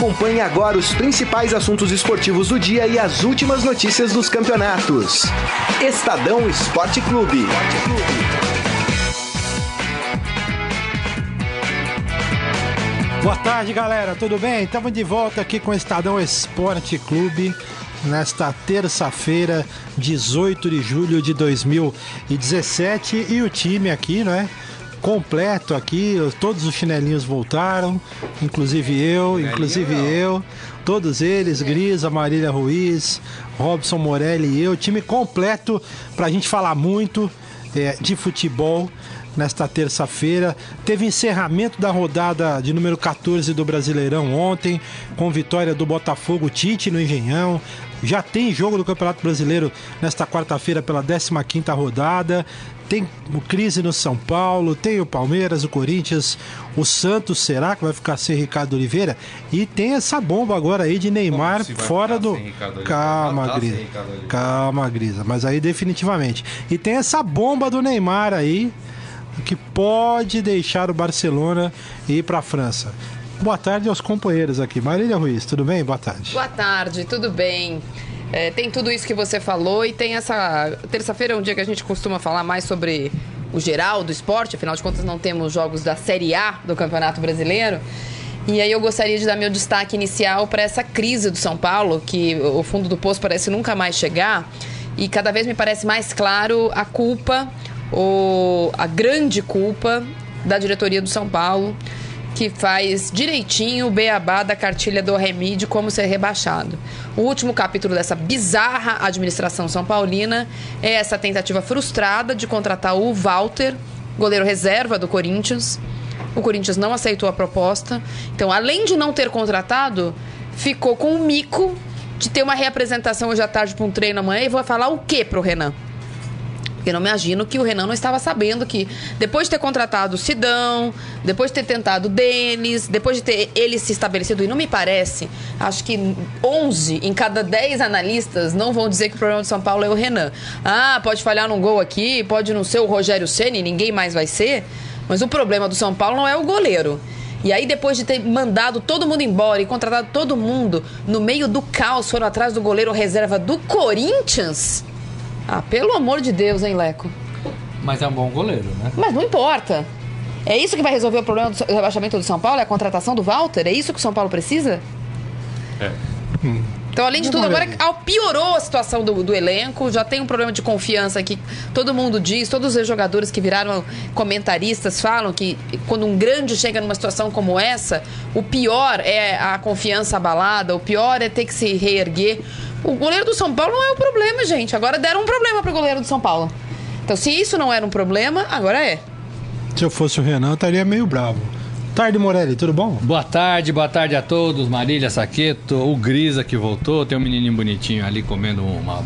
Acompanhe agora os principais assuntos esportivos do dia e as últimas notícias dos campeonatos. Estadão Esporte Clube. Boa tarde, galera. Tudo bem? Estamos de volta aqui com o Estadão Esporte Clube nesta terça-feira, 18 de julho de 2017 e o time aqui, né? Completo aqui, todos os chinelinhos voltaram, inclusive eu, inclusive eu, todos eles, Grisa, Marília Ruiz, Robson Morelli e eu, time completo para a gente falar muito é, de futebol nesta terça-feira. Teve encerramento da rodada de número 14 do Brasileirão ontem, com vitória do Botafogo Tite no Engenhão. Já tem jogo do Campeonato Brasileiro nesta quarta-feira pela 15ª rodada. Tem o crise no São Paulo, tem o Palmeiras, o Corinthians, o Santos, será que vai ficar sem Ricardo Oliveira? E tem essa bomba agora aí de Neymar fora do. Calma, tá Grisa. Calma, Grisa. Mas aí definitivamente. E tem essa bomba do Neymar aí que pode deixar o Barcelona ir para a França. Boa tarde aos companheiros aqui. Marília Ruiz, tudo bem? Boa tarde. Boa tarde, tudo bem. É, tem tudo isso que você falou e tem essa. Terça-feira é um dia que a gente costuma falar mais sobre o geral do esporte, afinal de contas não temos jogos da Série A do Campeonato Brasileiro. E aí eu gostaria de dar meu destaque inicial para essa crise do São Paulo, que o fundo do poço parece nunca mais chegar. E cada vez me parece mais claro a culpa o, a grande culpa da diretoria do São Paulo, que faz direitinho o beabá da cartilha do Remi de como ser rebaixado. O último capítulo dessa bizarra administração são paulina é essa tentativa frustrada de contratar o Walter, goleiro reserva do Corinthians. O Corinthians não aceitou a proposta. Então, além de não ter contratado, ficou com o mico de ter uma reapresentação hoje à tarde para um treino amanhã e vou falar o que pro Renan? Eu não me imagino que o Renan não estava sabendo que, depois de ter contratado o Sidão, depois de ter tentado o Denis, depois de ter ele se estabelecido, e não me parece, acho que 11 em cada 10 analistas não vão dizer que o problema do São Paulo é o Renan. Ah, pode falhar num gol aqui, pode não ser o Rogério Ceni, ninguém mais vai ser, mas o problema do São Paulo não é o goleiro. E aí, depois de ter mandado todo mundo embora e contratado todo mundo, no meio do caos, foram atrás do goleiro reserva do Corinthians ah, pelo amor de Deus, hein, Leco? Mas é um bom goleiro, né? Mas não importa. É isso que vai resolver o problema do rebaixamento do São Paulo? É a contratação do Walter? É isso que o São Paulo precisa? É. Então, além de tudo, agora piorou a situação do, do, elenco, já tem um problema de confiança que todo mundo diz, todos os jogadores que viraram comentaristas falam que quando um grande chega numa situação como essa, o pior é a confiança abalada, o pior é ter que se reerguer. O goleiro do São Paulo não é o problema, gente. Agora deram um problema pro goleiro do São Paulo. Então, se isso não era um problema, agora é. Se eu fosse o Renan, eu estaria meio bravo. Tarde, Morelli, tudo bom? Boa tarde, boa tarde a todos. Marília Saqueto, o Grisa que voltou, tem um menininho bonitinho ali comendo uma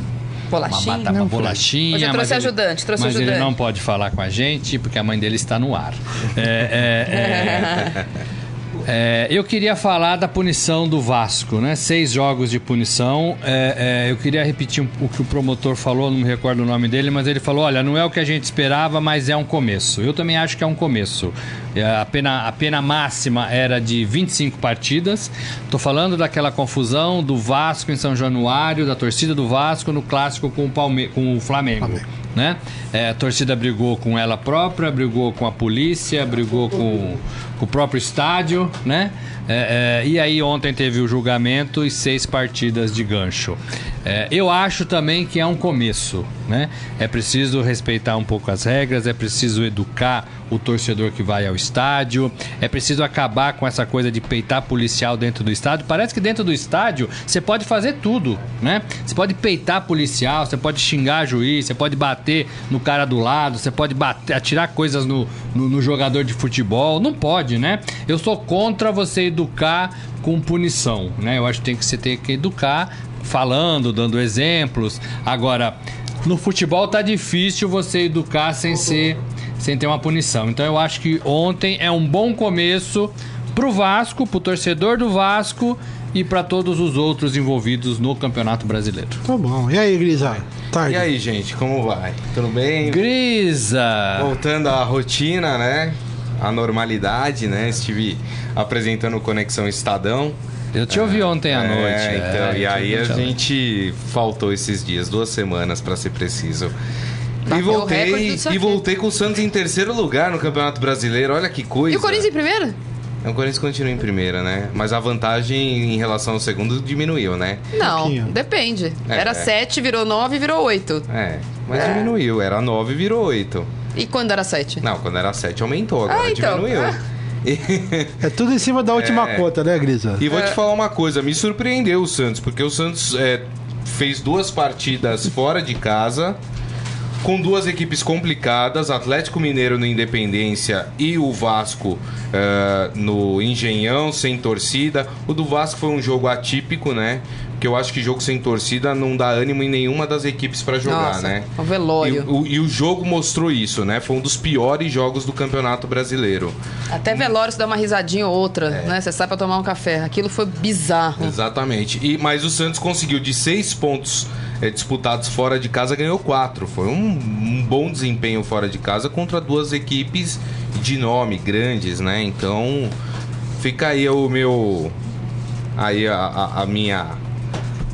bolachinha. Uma, uma bolachinha. Hoje eu trouxe mas ajudante, ele, trouxe mas ajudante. ele não pode falar com a gente porque a mãe dele está no ar. É, é, é, É, eu queria falar da punição do Vasco, né? Seis jogos de punição. É, é, eu queria repetir o que o promotor falou, não me recordo o nome dele, mas ele falou: olha, não é o que a gente esperava, mas é um começo. Eu também acho que é um começo. É, a pena, a pena máxima era de 25 partidas. Estou falando daquela confusão do Vasco em São Januário, da torcida do Vasco no clássico com o, Palme com o Flamengo. Flamengo né? É, a torcida brigou com ela própria, brigou com a polícia, brigou com, com o próprio estádio, né? É, é, e aí ontem teve o julgamento e seis partidas de gancho. É, eu acho também que é um começo, né? É preciso respeitar um pouco as regras, é preciso educar o torcedor que vai ao estádio, é preciso acabar com essa coisa de peitar policial dentro do estádio. Parece que dentro do estádio você pode fazer tudo, né? Você pode peitar policial, você pode xingar juiz, você pode bater no cara do lado, você pode bater, atirar coisas no, no, no jogador de futebol. Não pode, né? Eu sou contra você educar com punição, né? Eu acho que tem que você tem que educar falando, dando exemplos. Agora, no futebol tá difícil você educar sem ser sem ter uma punição. Então eu acho que ontem é um bom começo pro Vasco, pro torcedor do Vasco e para todos os outros envolvidos no Campeonato Brasileiro. Tá bom. E aí, Grisa? Tarde. E aí, gente, como vai? Tudo bem? Grisa! Voltando à rotina, né? A normalidade, né? Estive apresentando Conexão Estadão Eu te ouvi ontem à É, noite. então, é, e eu te aí ouvi a gente faltou esses dias, duas semanas pra ser preciso. E Bateu voltei, e voltei com o Santos em terceiro lugar no Campeonato Brasileiro. Olha que coisa. E o Corinthians em primeiro? É, O Corinthians continua em primeira, né? Mas a vantagem em relação ao segundo diminuiu, né? Não, depende. É, Era é. 7, virou 9, virou 8. É, mas diminuiu. Era 9 virou 8. E quando era 7? Não, quando era 7 aumentou, agora Ah, então. diminuiu. Ah. É tudo em cima da última É. conta, né, Grisa? E vou É. te falar uma coisa, me surpreendeu o Santos, porque o Santos é, fez duas partidas fora de casa, com duas equipes complicadas, Atlético Mineiro no Independência e o Vasco é, no Engenhão, sem torcida. O do Vasco foi um jogo atípico, né? Porque eu acho que jogo sem torcida não dá ânimo em nenhuma das equipes pra jogar, Nossa, né? o velório. E, o, e o jogo mostrou isso, né? Foi um dos piores jogos do Campeonato Brasileiro. Até velório se dá uma risadinha ou outra, É. né? Você sai pra tomar um café. Aquilo foi bizarro. Exatamente. E, mas o Santos conseguiu de seis pontos eh, disputados fora de casa, ganhou quatro. Foi um, um bom desempenho fora de casa contra duas equipes de nome, grandes, né? Então fica aí o meu. Aí a, a- a minha.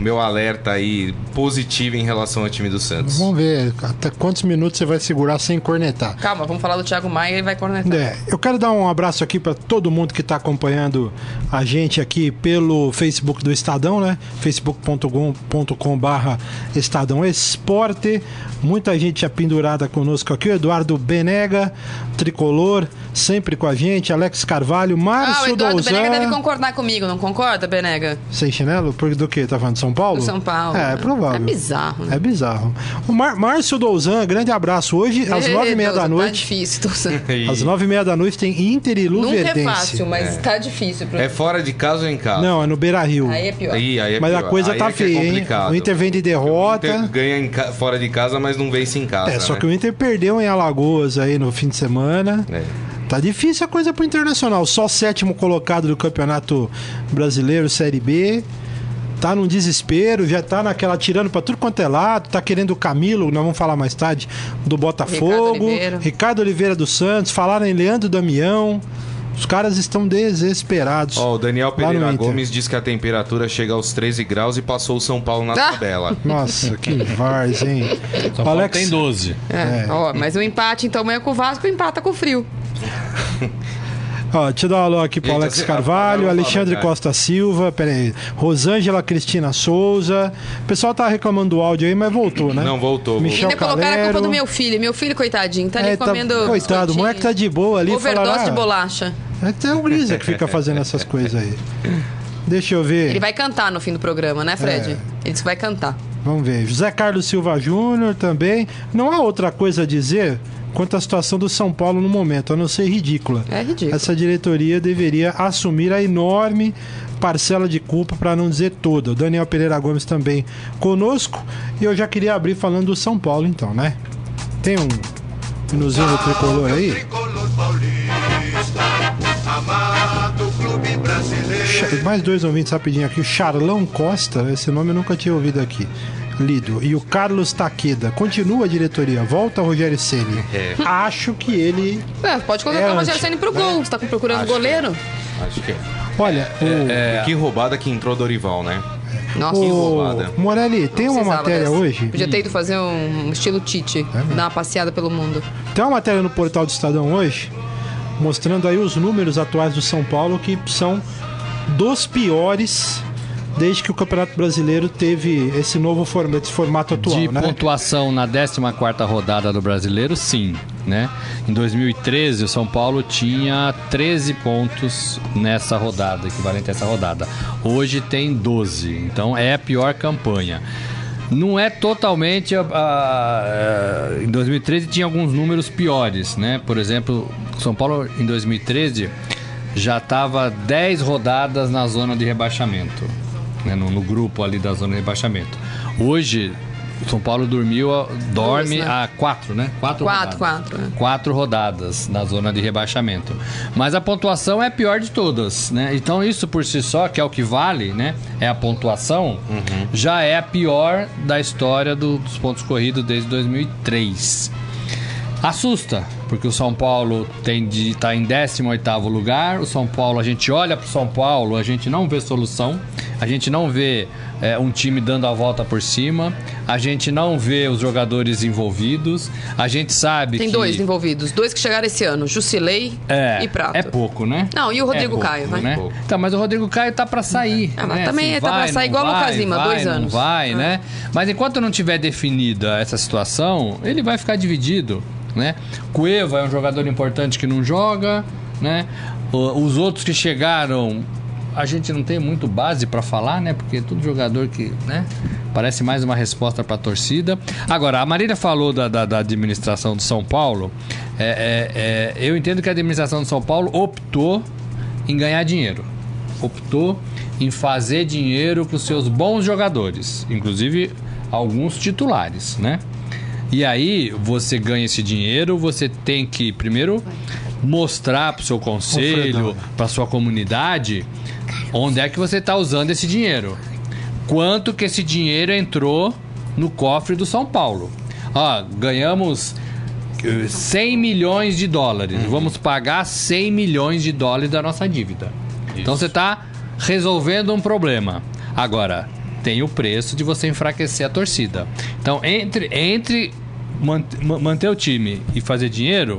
Meu alerta aí positivo em relação ao time do Santos. Vamos ver até quantos minutos você vai segurar sem cornetar. Calma, vamos falar do Thiago Maia e vai cornetar. É, eu quero dar um abraço aqui para todo mundo que está acompanhando a gente aqui pelo Facebook do Estadão, né? facebook.com barra Estadão Esporte. Muita gente apendurada conosco aqui. O Eduardo Benega, tricolor, sempre com a gente. Alex Carvalho, Ah, o Márcio Eduardo Benega deve concordar comigo, não concorda, Benega? Sem chinelo? Por do que? Tá falando de São Paulo? Do São Paulo. É, é provável. É bizarro, né? É bizarro. O Mar Márcio Douzan, grande abraço. Hoje, às Ei, nove e meia da Tá noite. difícil, Douzan. Às nove e meia da noite tem Inter e Nunca é Luverdense. fácil, mas tá difícil. Pro... É fora de casa ou em casa? Não, é no Beira Rio. Aí é pior. Aí, aí é Mas a pior. coisa Aí tá é é feia, hein? complicado. O Inter vem de O derrota. Inter ganha em ca- fora de casa, mas não vence em casa. É, só né? que o Inter perdeu em Alagoas aí no fim de semana. É. Tá difícil a coisa pro Internacional. Só sétimo colocado do Campeonato Brasileiro Série B. Tá num desespero, já tá naquela tirando pra tudo quanto é lado, tá querendo o Camilo, nós vamos falar mais tarde, do Botafogo, Ricardo Oliveira. Ricardo Oliveira dos Santos, falaram em Leandro Damião. Os caras estão desesperados. Ó, o Daniel Pereira. Gomes diz que a temperatura chega aos 13 graus e passou o São Paulo na Ah! tabela. Nossa, que vars, hein? São Paulo tem 12. É, Ó, mas o empate, então, amanhã com o Vasco, empata com o frio. Ó, deixa eu dar um alô aqui pro Eita, Alex Carvalho, Alexandre cara. Costa Silva, peraí, Rosângela Cristina Souza. O pessoal tá reclamando do áudio aí, mas voltou, né? Não, voltou, Michel Ainda colocaram a culpa do meu filho. Meu filho, coitadinho, tá ali É, tá- comendo. coitado, o moleque tá de boa ali. Overdose de ah, bolacha. É até o Grisa que fica fazendo essas coisas aí. Deixa eu ver. Ele vai cantar no fim do programa, né, Fred? É. Ele disse que vai cantar. Vamos ver. José Carlos Silva Júnior também. Não há outra coisa a dizer quanto à situação do São Paulo no momento, a não ser ridícula. É ridículo. Essa diretoria deveria assumir a enorme parcela de culpa, para não dizer toda. O Daniel Pereira Gomes também conosco. E eu já queria abrir falando do São Paulo, então, né? Tem um minuzinho do tricolor aí? Tricolor paulista, amado clube brasileiro. Cha- Mais dois ouvintes rapidinho aqui. O Charlão Costa, esse nome eu nunca tinha ouvido aqui. Lido. E o Carlos Taqueda. Continua a diretoria. Volta Rogério Ceni. É. Acho que ele. É, pode colocar É o Rogério Senna pro gol. Você tá procurando Acho que goleiro? Acho que é. Olha, o, Que roubada que entrou Dorival, né? Nossa. que roubada. o Morelli, tem uma matéria dessa. hoje. Podia ter ido fazer um estilo Tite, É dar uma passeada pelo mundo. Tem uma matéria no portal do Estadão hoje mostrando aí os números atuais do São Paulo que são dos piores desde que o Campeonato Brasileiro teve esse novo formato, esse formato atual, De né? pontuação na 14ª rodada do Brasileiro, sim, né? Em 2013, o São Paulo tinha 13 pontos nessa rodada, equivalente a essa rodada. Hoje tem 12, então é a pior campanha. Não é totalmente. a- em 2013 tinha alguns números piores, né? Por exemplo, São Paulo em 2013 já estava 10 rodadas na zona de rebaixamento, né? no, no grupo ali da zona de rebaixamento. Hoje, o São Paulo dormiu, dorme Duas, né? a quatro, né? Quatro, Quatro, rodadas. quatro, é. Quatro rodadas na zona de rebaixamento. Mas a pontuação é a pior de todas, né? Então isso por si só, que é o que vale, né? É a pontuação, já é a pior da história do- dos pontos corridos desde 2003. Assusta, porque o São Paulo tem de tá em 18º lugar. O São Paulo, a gente olha pro São Paulo, a gente não vê solução. A gente não vê é, um time dando a volta por cima. A gente não vê os jogadores envolvidos. A gente sabe Tem que dois envolvidos. Dois que chegaram esse ano. Jusilei é, e Prato. É pouco, né? Não, e o Rodrigo É pouco, Caio, vai. Né? Então, mas o Rodrigo Caio tá pra sair. Ah, mas né? também tá pra sair não igual o Lucas vai, Lima, vai, dois não anos. Vai, Ah. né? Mas enquanto não tiver definida essa situação, ele vai ficar dividido, né? Cueva é um jogador importante que não joga, né? Os outros que chegaram, a gente não tem muito base pra falar, né? Porque é tudo jogador que, né? Parece mais uma resposta pra torcida. Agora, a Marília falou da, da- da administração de São Paulo. É, é, é, eu entendo que a administração de São Paulo optou em ganhar dinheiro. Optou em fazer dinheiro para os seus bons jogadores, inclusive alguns titulares, né? E aí você ganha esse dinheiro, você tem que primeiro mostrar para o seu conselho, para sua comunidade, onde é que você está usando esse dinheiro. Quanto que esse dinheiro entrou no cofre do São Paulo. Ó, ganhamos eh, 100 milhões de dólares. Vamos pagar 100 milhões de dólares da nossa dívida. Então você está resolvendo um problema. Agora, tem o preço de você enfraquecer a torcida. Então, entre, entre manter o time e fazer dinheiro,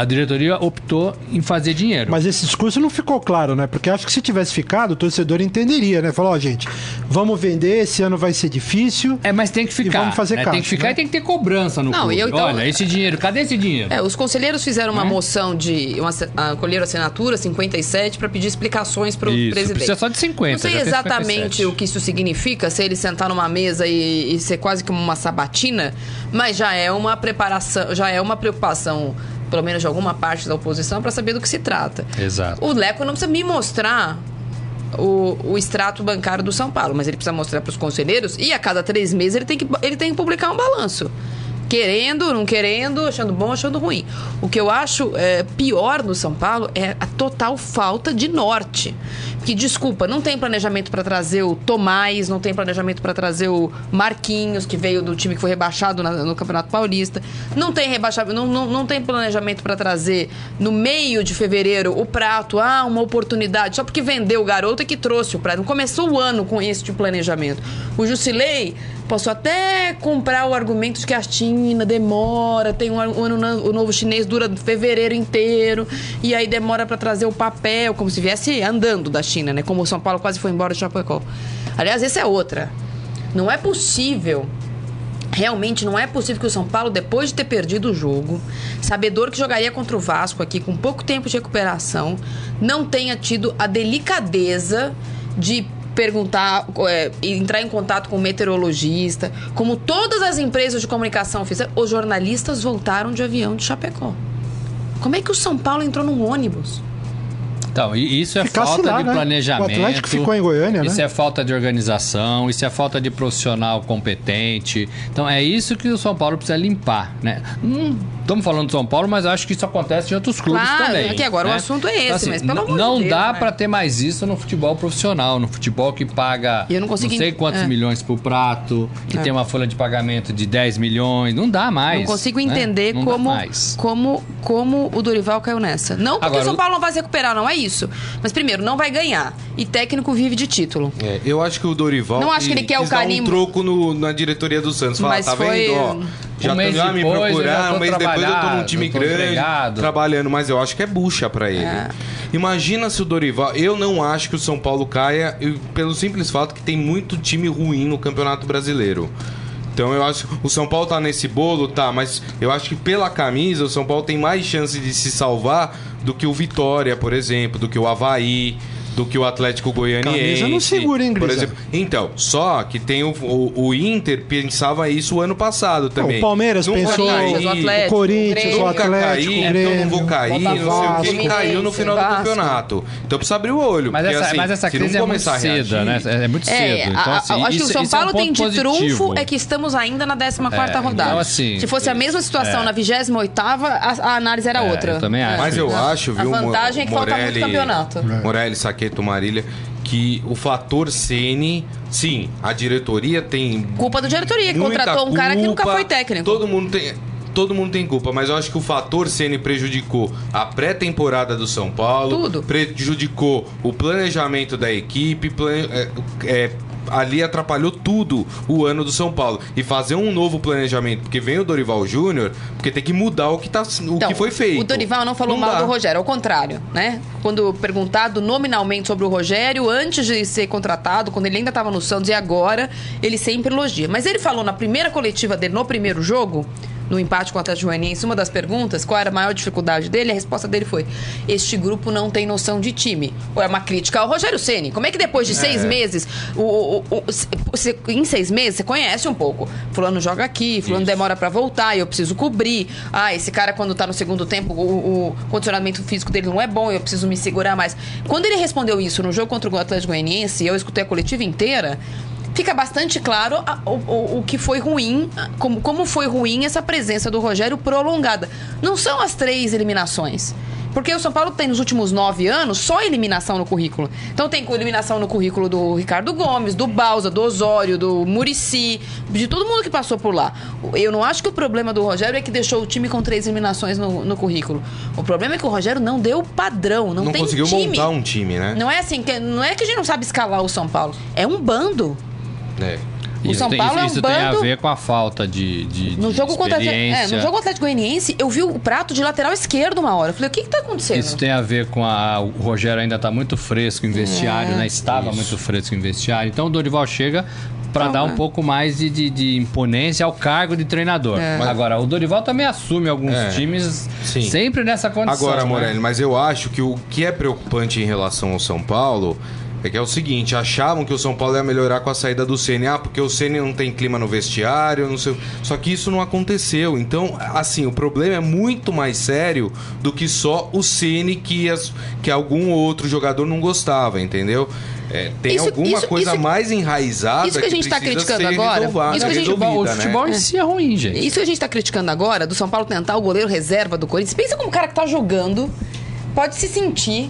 a diretoria optou em fazer dinheiro. Mas esse discurso não ficou claro, né? Porque acho que se tivesse ficado, o torcedor entenderia, né? Falou, ó, gente, vamos vender, esse ano vai ser difícil. É, mas tem que ficar. vamos fazer né? caixa, Tem que ficar né? e tem que ter cobrança no Não, clube. e eu, então, Olha, esse dinheiro, cadê esse dinheiro? É, os conselheiros fizeram uma Né? moção de. Uma, colheram assinatura, 57, para pedir explicações para o Isso, presidente. precisa só de 50, Não sei exatamente 57. o que isso significa, se ele sentar numa mesa e, e ser quase como uma sabatina, mas já é uma preparação, já é uma preocupação, pelo menos de alguma parte da oposição, para saber do que se trata. Exato. O Leco não precisa me mostrar o, o extrato bancário do São Paulo, mas ele precisa mostrar para os conselheiros e a cada três meses ele tem que, ele tem que publicar um balanço. Querendo, não querendo, achando bom, achando ruim. O que eu acho é, pior no São Paulo é a total falta de norte. Que, desculpa, não tem planejamento para trazer o Tomás, não tem planejamento para trazer o Marquinhos, que veio do time que foi rebaixado na- no Campeonato Paulista. Não tem rebaixamento, não, não, não tem planejamento para trazer no meio de fevereiro o prato, ah, uma oportunidade, só porque vendeu o garoto é que trouxe o prato. Não começou o ano com esse tipo de planejamento. O Jusilei Posso até comprar o argumento de que a China demora, tem um, ano, no- o novo chinês dura fevereiro inteiro, e aí demora para trazer o papel, como se viesse andando da China, né? Como o São Paulo quase foi embora de Chapecó. Aliás, essa é outra. Não é possível Realmente não é possível que o São Paulo, depois de ter perdido o jogo, sabedor que jogaria contra o Vasco aqui com pouco tempo de recuperação, não tenha tido a delicadeza de perguntar, é, entrar em contato com o meteorologista, como todas as empresas de comunicação fizeram, os jornalistas voltaram de avião de Chapecó. Como é que o São Paulo entrou num ônibus? Então, isso é Ficasse falta lá, de né? planejamento. O Atlético ficou em Goiânia, né? Isso é falta de organização, isso é falta de profissional competente. Então é isso que o São Paulo precisa limpar, né? Não estamos falando do São Paulo, mas acho que isso acontece em outros clubes Claro, também. aqui agora o né? assunto é esse, Então, assim, mas pelo amor de Não Deus, dá né? pra ter mais isso no futebol profissional, no futebol que paga eu não consigo sei ent- quantos é. milhões por prato, que É. tem uma folha de pagamento de 10 milhões. Não dá mais. Não consigo né? entender Não dá como, mais. como, como o Dorival caiu nessa. Não porque Agora, o São o- Paulo não vai se recuperar, não é isso. Mas primeiro, não vai ganhar. E técnico vive de título. É, eu acho que o Dorival Não acho que ele quer o carimbo. um troco no- na diretoria do Santos. Falar, Mas tá foi- vendo? Ó, já, Um mês já me tô um mês depois eu tô num time tô grande, empregado. trabalhando, mas eu acho que é bucha pra ele. É. Imagina se o Dorival... Eu não acho que o São Paulo caia, pelo simples fato que tem muito time ruim no Campeonato Brasileiro. Então eu acho o São Paulo tá nesse bolo, tá, mas eu acho que pela camisa o São Paulo tem mais chance de se salvar do que o Vitória, por exemplo, do que o Havaí, do que o Atlético Goianiense. Camisa não segura, hein, por Grisa? exemplo. Então, só que tem o, o, o Inter pensava isso o ano passado também. o Palmeiras Nunca pensou, caí, o Atlético, o Corinthians, Grêmio. o Nunca Atlético, caí, o então Grêmio. não vou cair, não sei o que. Caiu no final do campeonato. Então precisa abrir o olho. Mas porque, essa, assim, mas essa crise é muito cedo, reagir- né? É muito É, cedo. Então, a- a- assim, acho que isso- o São isso é um Paulo tem de trunfo positivo. é que estamos ainda na 14 quarta É, rodada. então, assim, Se fosse a mesma situação é. na 28 a, a análise era É, outra. eu também acho. Mas eu acho, viu, A vantagem é que falta muito campeonato. Morelli, Saqueto, Marília, que o fator Ceni, sim, a diretoria tem Culpa da diretoria, que contratou um cara que nunca culpa, foi técnico. Todo mundo tem todo mundo tem culpa, mas eu acho que o fator Ceni prejudicou a pré-temporada do São Paulo, Tudo. prejudicou o planejamento da equipe, plane- é, é, ali atrapalhou tudo o ano do São Paulo. E fazer um novo planejamento, porque vem o Dorival Júnior, porque tem que mudar o que, tá, o Então, que foi feito. O Dorival não falou mal dá. do Rogério, ao contrário, né? Quando perguntado nominalmente sobre o Rogério, antes de ser contratado, quando ele ainda estava no Santos e agora, ele sempre elogia. Mas ele falou na primeira coletiva dele, no primeiro jogo, no empate com o Atlético Goianiense, uma das perguntas, qual era a maior dificuldade dele, a resposta dele foi: este grupo não tem noção de time. Ou é uma crítica ao Rogério Ceni. Como é que depois de seis meses, o, o- o- você- em seis meses, você conhece um pouco. Fulano joga aqui, fulano Isso. demora pra voltar, eu preciso cobrir. Ah, esse cara quando tá no segundo tempo, o, o condicionamento físico dele não é bom, eu preciso me segurar mais. Quando ele respondeu isso no jogo contra o Atlético Goianiense, eu escutei a coletiva inteira, fica bastante claro a- o, o- que foi ruim, como, como foi ruim essa presença do Rogério prolongada. Não são as três eliminações. Porque o São Paulo tem nos últimos nove anos só eliminação no currículo. Então tem eliminação no currículo do Ricardo Gomes, do Balsa, do Osório, do Murici, de todo mundo que passou por lá. Eu não acho que o problema do Rogério é que deixou o time com três eliminações no, no currículo. O problema é que o Rogério não deu padrão, não, Não tem conseguiu time. montar um time, né? Não é assim, que, não é que a gente não sabe escalar o São Paulo. É um bando. É. O São tem, Paulo é um isso tem a bando- ver com a falta de, de, No de jogo, contra, é, experiência. no jogo Atlético Goianiense, eu vi o prato de lateral esquerdo uma hora. Eu falei, o que que tá acontecendo? Isso tem a ver com a. O Rogério ainda está muito fresco em vestiário, É. né? Estava muito fresco em vestiário. Então o Dorival chega para dar é. um pouco mais de, de, de imponência ao cargo de treinador. É. Agora, o Dorival também assume alguns É. times Sim. sempre nessa condição. Agora, né? Morelli, mas eu acho que o que é preocupante em relação ao São Paulo é que é o seguinte, achavam que o São Paulo ia melhorar com a saída do Ceni, ah, porque o Ceni não tem clima no vestiário, não sei. Só que isso não aconteceu. Então, assim, o problema é muito mais sério do que só o Ceni que as, que algum outro jogador não gostava, entendeu? É, tem Isso- alguma isso- coisa isso- mais enraizada isso que a gente tá precisa criticando agora, isso que a gente- O futebol, né? futebol em si é ruim, gente. Isso que a gente tá criticando agora, do São Paulo tentar o goleiro reserva do Corinthians. Pensa como o cara que tá jogando pode se sentir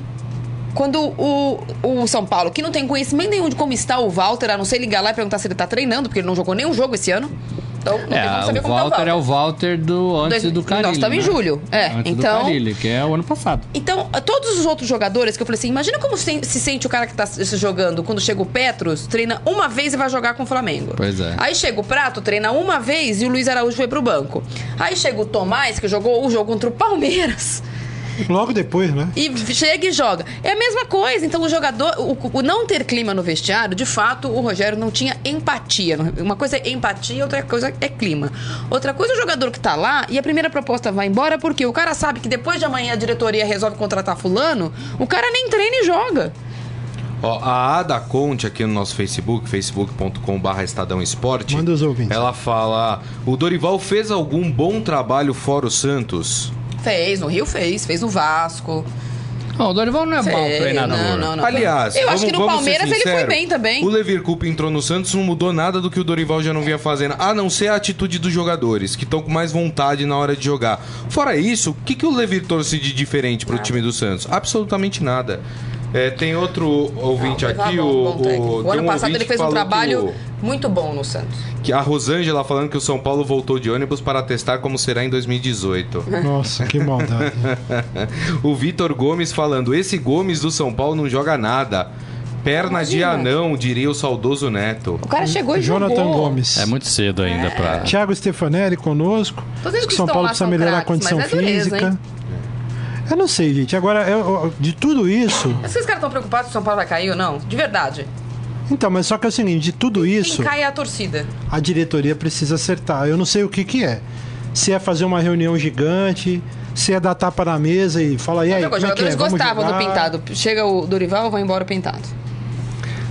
quando o, o São Paulo, que não tem conhecimento nenhum de como está o Walter, a não ser ligar lá e perguntar se ele tá treinando, porque ele não jogou nenhum jogo esse ano. Então, não tem como É, saber o como tá o Walter Walter. é o Walter do antes do Carilli. nós estamos em né? julho, é, Antes então- do Carilli, que é o ano passado. Então, todos os outros jogadores que eu falei assim, imagina como se, se sente o cara que tá se jogando quando chega o Petros, treina uma vez e vai jogar com o Flamengo. Pois é. Aí chega o Prato, treina uma vez e o Luiz Araújo foi pro banco. Aí chega o Tomás, que jogou o jogo contra o Palmeiras. Logo depois, né? E chega e joga. É a mesma coisa. Então, o jogador, o, o não ter clima no vestiário, de fato, o Rogério não tinha empatia. Uma coisa é empatia, outra coisa é clima. Outra coisa é o jogador que tá lá e a primeira proposta vai embora porque o cara sabe que depois de amanhã a diretoria resolve contratar Fulano, o cara nem treina e joga. Ó, a Ada Conte aqui no nosso Facebook, facebook.com.br Estadão Esporte. Manda os ouvintes. Ela fala: o Dorival fez algum bom trabalho fora o Santos? Fez, no Rio fez, fez no Vasco. Não, o Dorival não é mau Fez, treinador. Não, não, não. Aliás, eu acho vamos- que no Palmeiras ele foi sincero, bem também. O Levir Coupe entrou no Santos, não mudou nada do que o Dorival já não vinha fazendo, a não ser a atitude dos jogadores, que estão com mais vontade na hora de jogar. Fora isso, o que, que o Levir trouxe de diferente pro time do Santos? Absolutamente nada. É, tem outro ouvinte Não, aqui, bom, o, bom técnico. o, O tem ano um passado ele fez um trabalho que o- muito bom no Santos. que a Rosângela falando que o São Paulo voltou de ônibus para testar como será em 2018. Nossa, que maldade. o Vitor Gomes falando: esse Gomes do São Paulo não joga nada. Perna de Imagina. anão, diria o saudoso Neto. O cara chegou e Jonathan jogou. Gomes. É muito cedo ainda pra. Thiago Stefanelli conosco. Tô dizendo Diz que que São estão Paulo lá, precisa são melhorar a craques, condição mas é dureza, física. hein? Eu não sei, gente. Agora, eu- eu- de tudo isso. Esses caras estão preocupados se o São Paulo vai cair ou não? De verdade. Então, mas só que é o seguinte: de tudo isso, Quem cai é a torcida. a diretoria precisa acertar. Eu não sei o que, que é. Se é fazer uma reunião gigante, se é dar tapa na mesa e falar, e aí, Os é que jogadores é? Vamos gostavam do jogar?" pintado. Chega o Dorival, vai embora o pintado.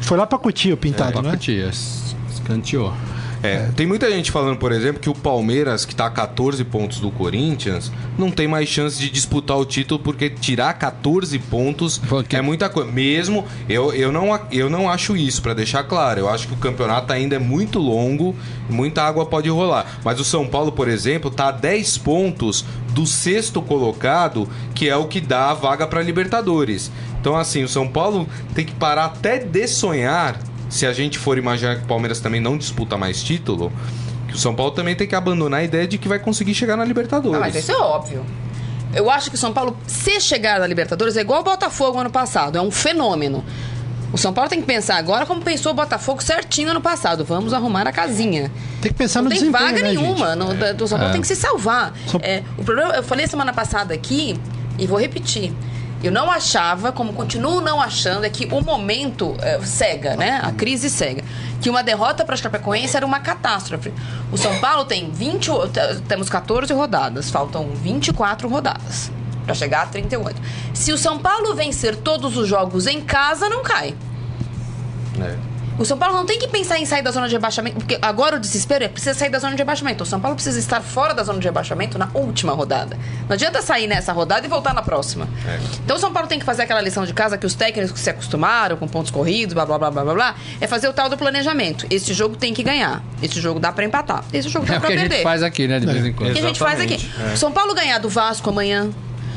Foi lá pra Cutia o pintado, Toca né? Tias. Escanteou. É, tem muita gente falando, por exemplo, que o Palmeiras, que tá a 14 pontos do Corinthians, não tem mais chance de disputar o título, porque tirar 14 pontos é muita coisa. Mesmo, eu, eu, não, eu não acho isso, pra deixar claro. Eu acho que o campeonato ainda é muito longo, muita água pode rolar. Mas o São Paulo, por exemplo, tá a 10 pontos do sexto colocado, que é o que dá a vaga pra Libertadores. Então, assim, o São Paulo tem que parar até de sonhar se a gente for imaginar que o Palmeiras também não disputa mais título, Que o São Paulo também tem que abandonar a ideia de que vai conseguir chegar na Libertadores. Ah, mas isso é óbvio. Eu acho que o São Paulo, se chegar na Libertadores, é igual o Botafogo ano passado. É um fenômeno. O São Paulo tem que pensar agora como pensou o Botafogo certinho ano passado. Vamos arrumar a casinha. Tem que pensar não no tem desempenho, vaga né, nenhuma. No, da- do São Paulo tem que se salvar. São- É, o problema, eu falei semana passada aqui, e vou repetir. Eu não achava, como continuo não achando, é que o momento é, cega, né? A crise cega. Que uma derrota para a Chapecoense era uma catástrofe. O São Paulo tem 20, o- t- temos 14 rodadas, faltam 24 rodadas para chegar a 38. Se o São Paulo vencer todos os jogos em casa, não cai. É. O São Paulo não tem que pensar em sair da zona de rebaixamento, porque agora o desespero é precisa sair da zona de rebaixamento. O São Paulo precisa estar fora da zona de rebaixamento na última rodada. Não adianta sair nessa rodada e voltar na próxima. Então o São Paulo tem que fazer aquela lição de casa que os técnicos se acostumaram com pontos corridos, blá blá blá blá blá, blá é fazer o tal do planejamento. Esse jogo tem que ganhar. Esse jogo dá pra empatar. Esse jogo dá É o pra que a perder. gente faz aqui, né? De vez em O quando. que a gente faz aqui? É. São Paulo ganhar do Vasco amanhã.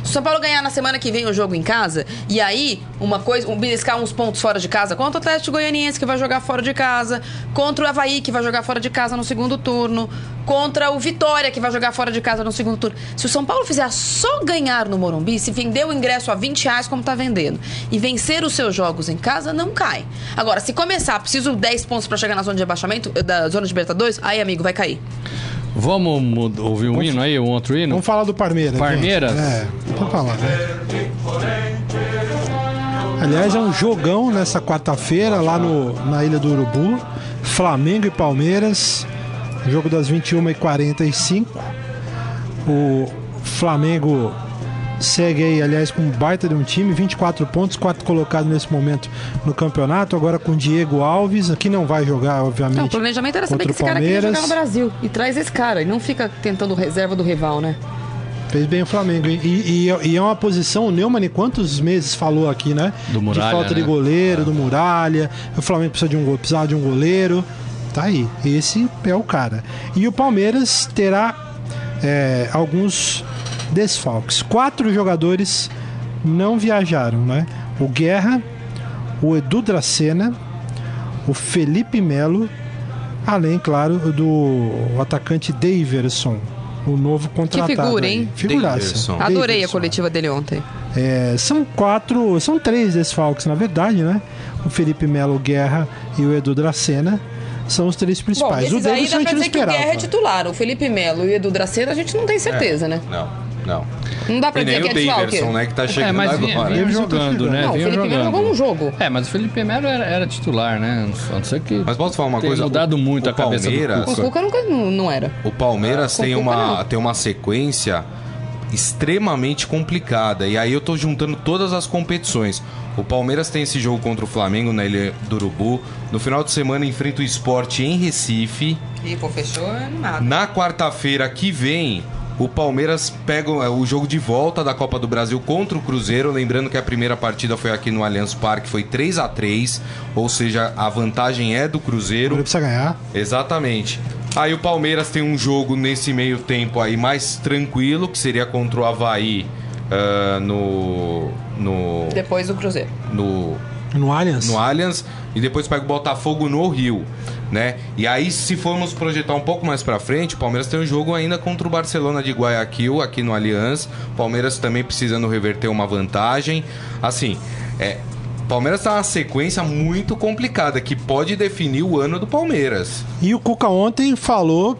Se o São Paulo ganhar na semana que vem o jogo em casa, e aí uma coisa, um beliscar uns pontos fora de casa contra o Atlético Goianiense que vai jogar fora de casa, contra o Havaí que vai jogar fora de casa no segundo turno, contra o Vitória que vai jogar fora de casa no segundo turno. Se o São Paulo fizer só ganhar no Morumbi, se vender o ingresso a 20 reais como tá vendendo, e vencer os seus jogos em casa, não cai. Agora, se começar, preciso 10 pontos pra chegar na zona de rebaixamento, eh, da zona de Libertadores, aí, amigo, vai cair. Vamos ouvir um hino aí, um outro hino? Vamos falar do Parmeiras. Parmeiras? É, vamos falar. né? Aliás, é um jogão nessa quarta-feira lá no, na Ilha do Urubu. Flamengo e Palmeiras. Jogo das 21h45. O Flamengo segue aí, aliás, com um baita de um time, 24 pontos, quarto colocado nesse momento no campeonato. Agora com Diego Alves, que não vai jogar, obviamente. Não, o planejamento era saber que esse cara queria jogar no Brasil. E traz esse cara. E não fica tentando reserva do rival, né? Fez bem o Flamengo. hein? E, e- e é uma posição, o Neumann, quantos meses falou aqui, né? Do Muralha, De falta de né? goleiro, do Muralha. O Flamengo precisa de um, precisava de um goleiro. Tá aí. Esse é o cara. E o Palmeiras terá é, alguns desfalques. Quatro jogadores não viajaram, né? O Guerra, o Edu Dracena, o Felipe Melo, além, claro, do atacante Daverson, o novo contratado. figura, aí. hein? Figuraça. Daverson. Adorei a Daverson. coletiva dele ontem. É, são quatro, são três desfalques, na verdade, né? O Felipe Melo Guerra e o Edu Dracena são os três Bom, principais. o esses aí Davidson dá a pra gente não dizer que o Guerra é titular. O Felipe Melo e o Edu Dracena a gente não tem certeza, né? Não, não. Não dá pra E nem dizer o que é desfalque. Daverson, né, que tá chegando É, mas vinha, agora. vinha Davidson tá jogando, chegando. né? Não, o vinha Felipe jogando. jogou um jogo. É, mas o Felipe Melo era, era titular, né? A não ser que. Mas posso falar uma coisa? mudado O- muito o a cabeça Palmeiras- do O Cuca. Cuca nunca não, era. O Palmeiras Com tem Cuca, uma, não. tem uma sequência extremamente complicada. E aí eu tô juntando todas as competições. O Palmeiras tem esse jogo contra o Flamengo na Ilha do Urubu. No final de semana enfrenta o esporte em Recife. E pô, fechou animado. Na quarta-feira que vem, o Palmeiras pega é, o jogo de volta da Copa do Brasil contra o Cruzeiro. Lembrando que a primeira partida foi aqui no Allianz Parque, foi 3 a 3 Ou seja, a vantagem é do Cruzeiro. Ele precisa ganhar. Exatamente. Aí o Palmeiras tem um jogo nesse meio tempo aí mais tranquilo, que seria contra o Havaí ah, no, no, Depois o Cruzeiro. no, No Allianz. no Allianz e depois pega o Botafogo no Rio, né? E aí se formos projetar um pouco mais pra frente, o Palmeiras tem um jogo ainda contra o Barcelona de Guayaquil aqui no Allianz. O Palmeiras também precisando reverter uma vantagem. Assim, é o Palmeiras tá numa sequência muito complicada que pode definir o ano do Palmeiras. E o Cuca ontem falou,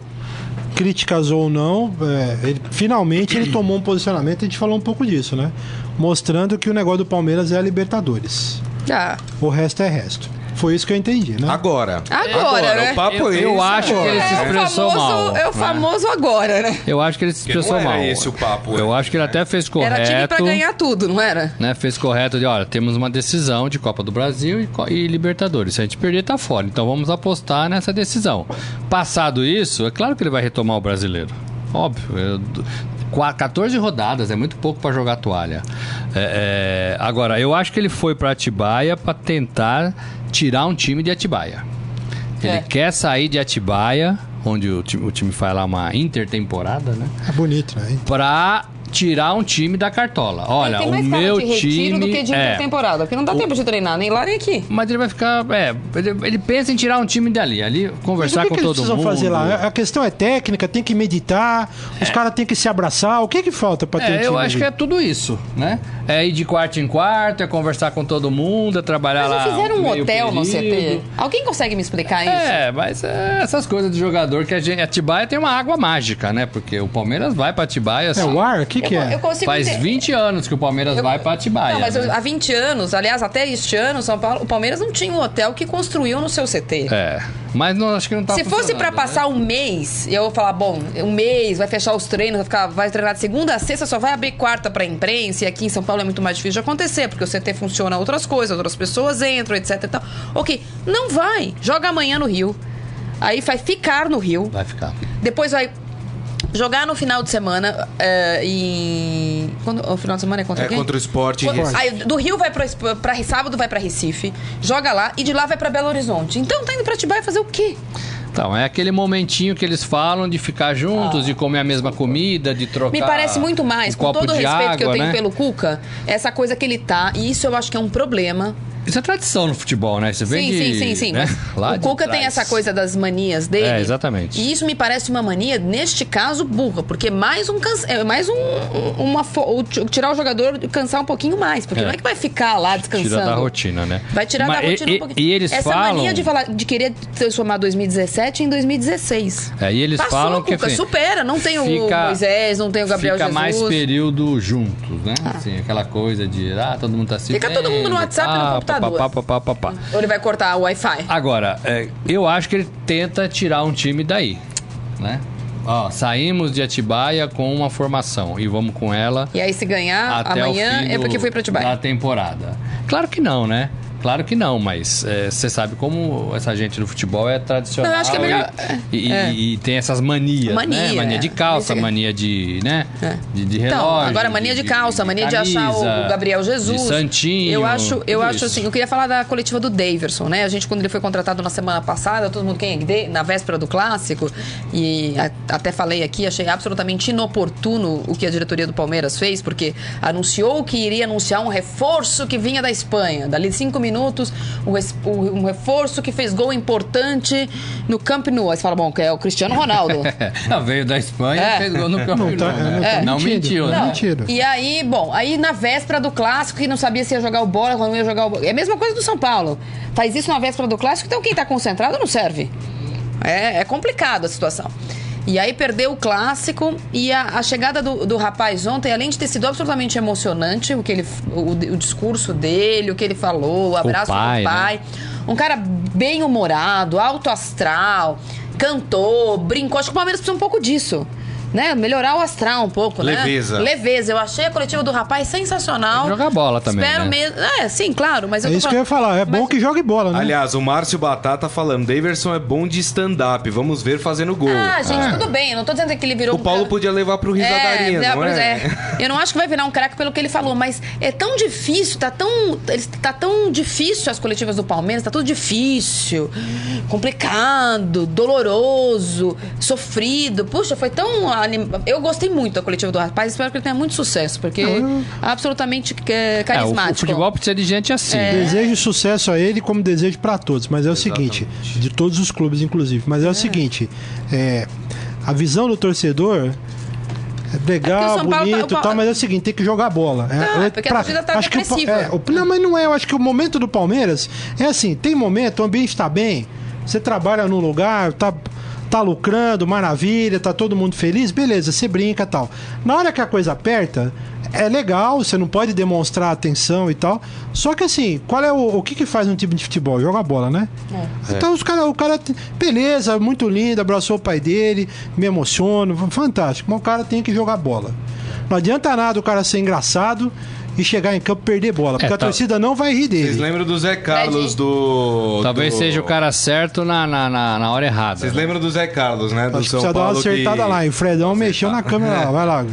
críticas ou não, é, ele- finalmente ele tomou um posicionamento, a gente falou um pouco disso, né? Mostrando que o negócio do Palmeiras é a Libertadores. Ah, O resto é resto. Foi isso que eu entendi, né? Agora. Agora, né? o papo Eu- é eu esse acho que agora. ele se é, o expressou famoso, mal, é o né? famoso agora, né? Eu acho que ele se expressou era mal. esse o papo, Eu é. acho que ele até fez correto. Era time pra ganhar tudo, não era? né, fez correto de, olha, temos uma decisão de Copa do Brasil e, e Libertadores. Se a gente perder, tá fora. Então vamos apostar nessa decisão. Passado isso, é claro que ele vai retomar o brasileiro. Óbvio. eu- qua- 14 rodadas, é muito pouco pra jogar toalha. É, é, agora, eu acho que ele foi pra Atibaia pra tentar tirar um time de Atibaia. Ele É. quer sair de Atibaia, onde o time, o time faz lá uma intertemporada, né? É bonito, né? Pra tirar um time da cartola. Olha, tem o mais cara meu de retiro time do que de é, temporada, porque não dá tempo de treinar nem lá nem aqui. mas ele vai ficar, é, ele, ele pensa em tirar um time dali, ali Mas o conversar que, com que eles todo precisam mundo. fazer lá? A questão é técnica, tem que meditar, os caras têm que se abraçar. O que que falta pra ter um É, time eu acho ali? que é tudo isso, né? É ir de quarto em quarto, é conversar com todo mundo, é trabalhar Mas lá. não fizeram um hotel no CT? período. Alguém consegue me explicar isso? É, mas é essas coisas de jogador que a gente. Atibaia tem uma água mágica, né? Porque o Palmeiras vai pra Atibaia É assim, o ar? O que que eu, é? eu consigo faz entender. 20 anos que o Palmeiras vai pra Atibaia. Não, mas eu- né? há 20 anos, aliás, até este ano, São Paulo, o Palmeiras não tinha um hotel que construiu no seu CT. É, mas não, acho que não tá Se fosse pra funcionando, passar né? um mês, eu vou falar, bom, um mês, vai fechar os treinos, vai, ficar, vai treinar de segunda a sexta, só vai abrir quarta pra imprensa, e aqui em São Paulo é muito mais difícil de acontecer, porque o CT funciona outras coisas, outras pessoas entram, etc e tal. Ok, não vai. Joga amanhã no Rio. Aí vai ficar no Rio. Vai ficar. Depois vai jogar no final de semana é, em... Quando, o final de semana é contra É quem? contra o esporte. Quando- Aí, do Rio vai pra, pra sábado vai pra Recife, joga lá e de lá vai pra Belo Horizonte. Então tá indo pra Atibaia fazer o quê? Então, é aquele momentinho que eles falam de ficar juntos, de comer a mesma comida, de trocar. Me parece muito mais, um com todo o respeito que eu água, tenho né? pelo Cuca, essa coisa que ele tá, e isso eu acho que é um problema. Isso é tradição no futebol, né? Você vem sim, de, sim, sim, sim. né? o Cuca tem essa coisa das manias dele. É, exatamente. E isso me parece uma mania, neste caso, burra, porque mais um é mais um, um- uma o tirar o jogador e cansar um pouquinho mais, porque É. não é que vai ficar lá descansando. Tira da rotina, né? Vai tirar Mas da rotina e, um pouquinho. E eles Essa falam... mania de, falar, de querer transformar 2017 em 2016. É, e eles Passou, falam que Cuca, assim, supera. Não tem o fica- Moisés, não tem o Gabriel Fica Jesus. mais período juntos, né? Assim, aquela coisa de, ah, todo mundo tá se Fica todo mundo no vendo, WhatsApp e no pá, computador. pá, pá, pá, pá, pá. Ou ele vai cortar o Wi-Fi? Agora, é, eu acho que ele tenta tirar um time daí, né? Ó, saímos de Atibaia com uma formação e vamos com ela E aí, se ganhar até amanhã, é porque foi pra da Atibaia. temporada. Claro que não, né? Claro que não, mas é, você sabe como essa gente do futebol é tradicional Não, eu acho que é melhor- e, e- é. e tem essas manias, Mania, né? Mania de é. calça, é- mania de, né? É. De, de Então, relógio. agora mania de calça, mania de achar camisa, o Gabriel Jesus. De santinho. Eu acho, eu acho isso. assim, eu queria falar da coletiva do Daverson, né? A gente, quando ele foi contratado na semana passada, todo mundo quem é? na véspera do clássico, e a- até falei aqui, achei absolutamente inoportuno o que a diretoria do Palmeiras fez, porque anunciou que iria anunciar um reforço que vinha da Espanha. Dali cinco minutos, um, res- um- um reforço que fez gol importante no Camp Nou. Aí você fala, bom, que é o Cristiano Ronaldo. Não, veio da Espanha É. e fez gol no campo. Não tá- né? não tá Não mentiu, não né? Mentira. E aí, bom, aí na véspera do clássico, que não sabia se ia jogar o bola, quando não ia jogar o bola. É a mesma coisa do São Paulo. Faz isso na véspera do clássico, então quem tá concentrado não serve. É, é complicado a situação. E aí perdeu o clássico e a, a chegada do, do rapaz ontem, além de ter sido absolutamente emocionante, o, que ele, o, o discurso dele, o que ele falou, o abraço pai, do né? pai. Um cara bem humorado, alto astral, cantou, brincou. Acho que o Palmeiras precisa um pouco disso. Né? Melhorar o astral um pouco, né? Leveza. Leveza. Eu achei a coletiva do rapaz sensacional. Jogar bola também, Espero né? mesmo. É, sim, claro, mas É isso que eu ia falando- falar. É bom Mas- que jogue bola, né? Aliás, o Márcio Batata falando, Daverson é bom de stand-up, vamos ver fazendo gol. Ah, gente, tudo bem. Eu não tô dizendo que ele virou o Paulo um... podia levar pro risadaria, é, não pois é? Eu não acho que vai virar um craque pelo que ele falou, mas é tão difícil, tá tão, ele- tá tão difícil as coletivas do Palmeiras, tá tudo difícil, complicado, doloroso, sofrido. Puxa, foi tão. Eu gostei muito da coletiva do rapaz, espero que ele tenha muito sucesso, porque é absolutamente é, É, o, carismático. o futebol precisa de gente assim. É. Desejo sucesso a ele como desejo para todos, mas é o seguinte, de todos os clubes inclusive, mas é, o seguinte, é, a visão do torcedor é É legal, Paulo tá- bonito o e tal, mas é o seguinte, tem que jogar bola. É, Não, é é porque a torcida tá acho que o é, o- não, mas não é, eu acho que o momento do Palmeiras é assim, tem momento, o ambiente está bem, você trabalha num lugar, tá tá lucrando, maravilha, tá todo mundo feliz, beleza, você brinca tal. Na hora que a coisa aperta, é legal, você não pode demonstrar atenção e tal. Só que assim, qual é o, o que que faz um time de futebol? Joga bola, né? Então os cara, o cara, beleza, muito lindo, abraçou o pai dele, me emociono, fantástico. Mas o cara tem que jogar bola. Não adianta nada o cara ser engraçado e chegar em campo e perder bola, porque É, a tá. torcida não vai rir Vocês dele. lembram do Zé Carlos do. Talvez do- seja o cara certo na, na, na, na hora errada. Vocês lembram do Zé Carlos, né? Do Acho São precisa dar uma Paulo. acertada que... lá. E o Fredão mexeu na câmera lá. Vai lá.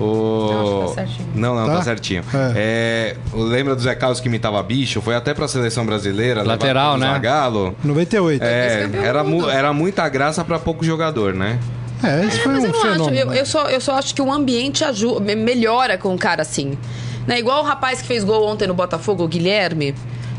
O... Não, acho que tá certinho. Não, não, tá, Tá? certinho. É, lembra do Zé Carlos que imitava bicho? Foi até pra seleção brasileira. Lateral, né? Zagallo. 98. É, era, mu- era muita graça pra pouco jogador, né? É, esse foi Mas um eu não acho, fenômeno. eu, eu só, eu só acho que o ambiente aju- me- melhora com um cara assim. Né? Igual o rapaz que fez gol ontem no Botafogo, o Guilherme.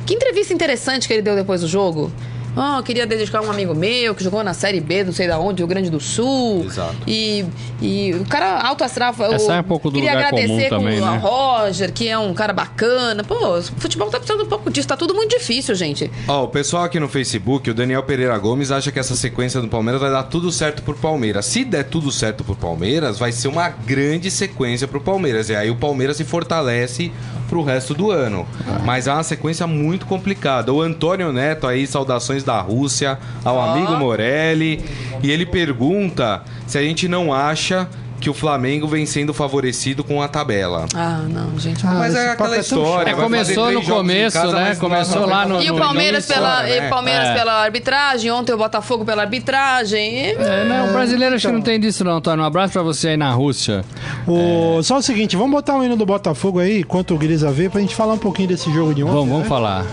Que entrevista interessante que ele deu depois do jogo. Oh, eu queria dedicar um amigo meu que jogou na Série B, não sei da onde, Rio Grande do Sul. Exato. E, e o cara alto astral. Essa o- é um pouco do queria lugar agradecer comum com também, o né? Roger, que é um cara bacana. Pô, o futebol tá precisando um pouco disso. Tá tudo muito difícil, gente. Ó, o pessoal aqui no Facebook, o Daniel Pereira Gomes, acha que essa sequência do Palmeiras vai dar tudo certo pro Palmeiras. Se der tudo certo pro Palmeiras, vai ser uma grande sequência pro Palmeiras. E aí o Palmeiras se fortalece pro resto do ano. Mas é uma sequência muito complicada. O Antônio Neto aí, saudações da Rússia, ao amigo Morelli. E ele pergunta se a gente não acha que o Flamengo vem sendo favorecido com a tabela. Ah, não, gente. Ah, Mas é papo aquela história. É, começou no começo, casa, né? Começou lá no- E o Palmeiras, no início, pela, né? e Palmeiras É. pela arbitragem, ontem o Botafogo pela arbitragem. E- É, não, o brasileiro acho que não tem disso não, Antônio. Um abraço pra você aí na Rússia. O- Só o seguinte, vamos botar um hino do Botafogo aí, enquanto o Grisa vê, pra gente falar um pouquinho desse jogo de ontem. Vamos, vamos né? falar.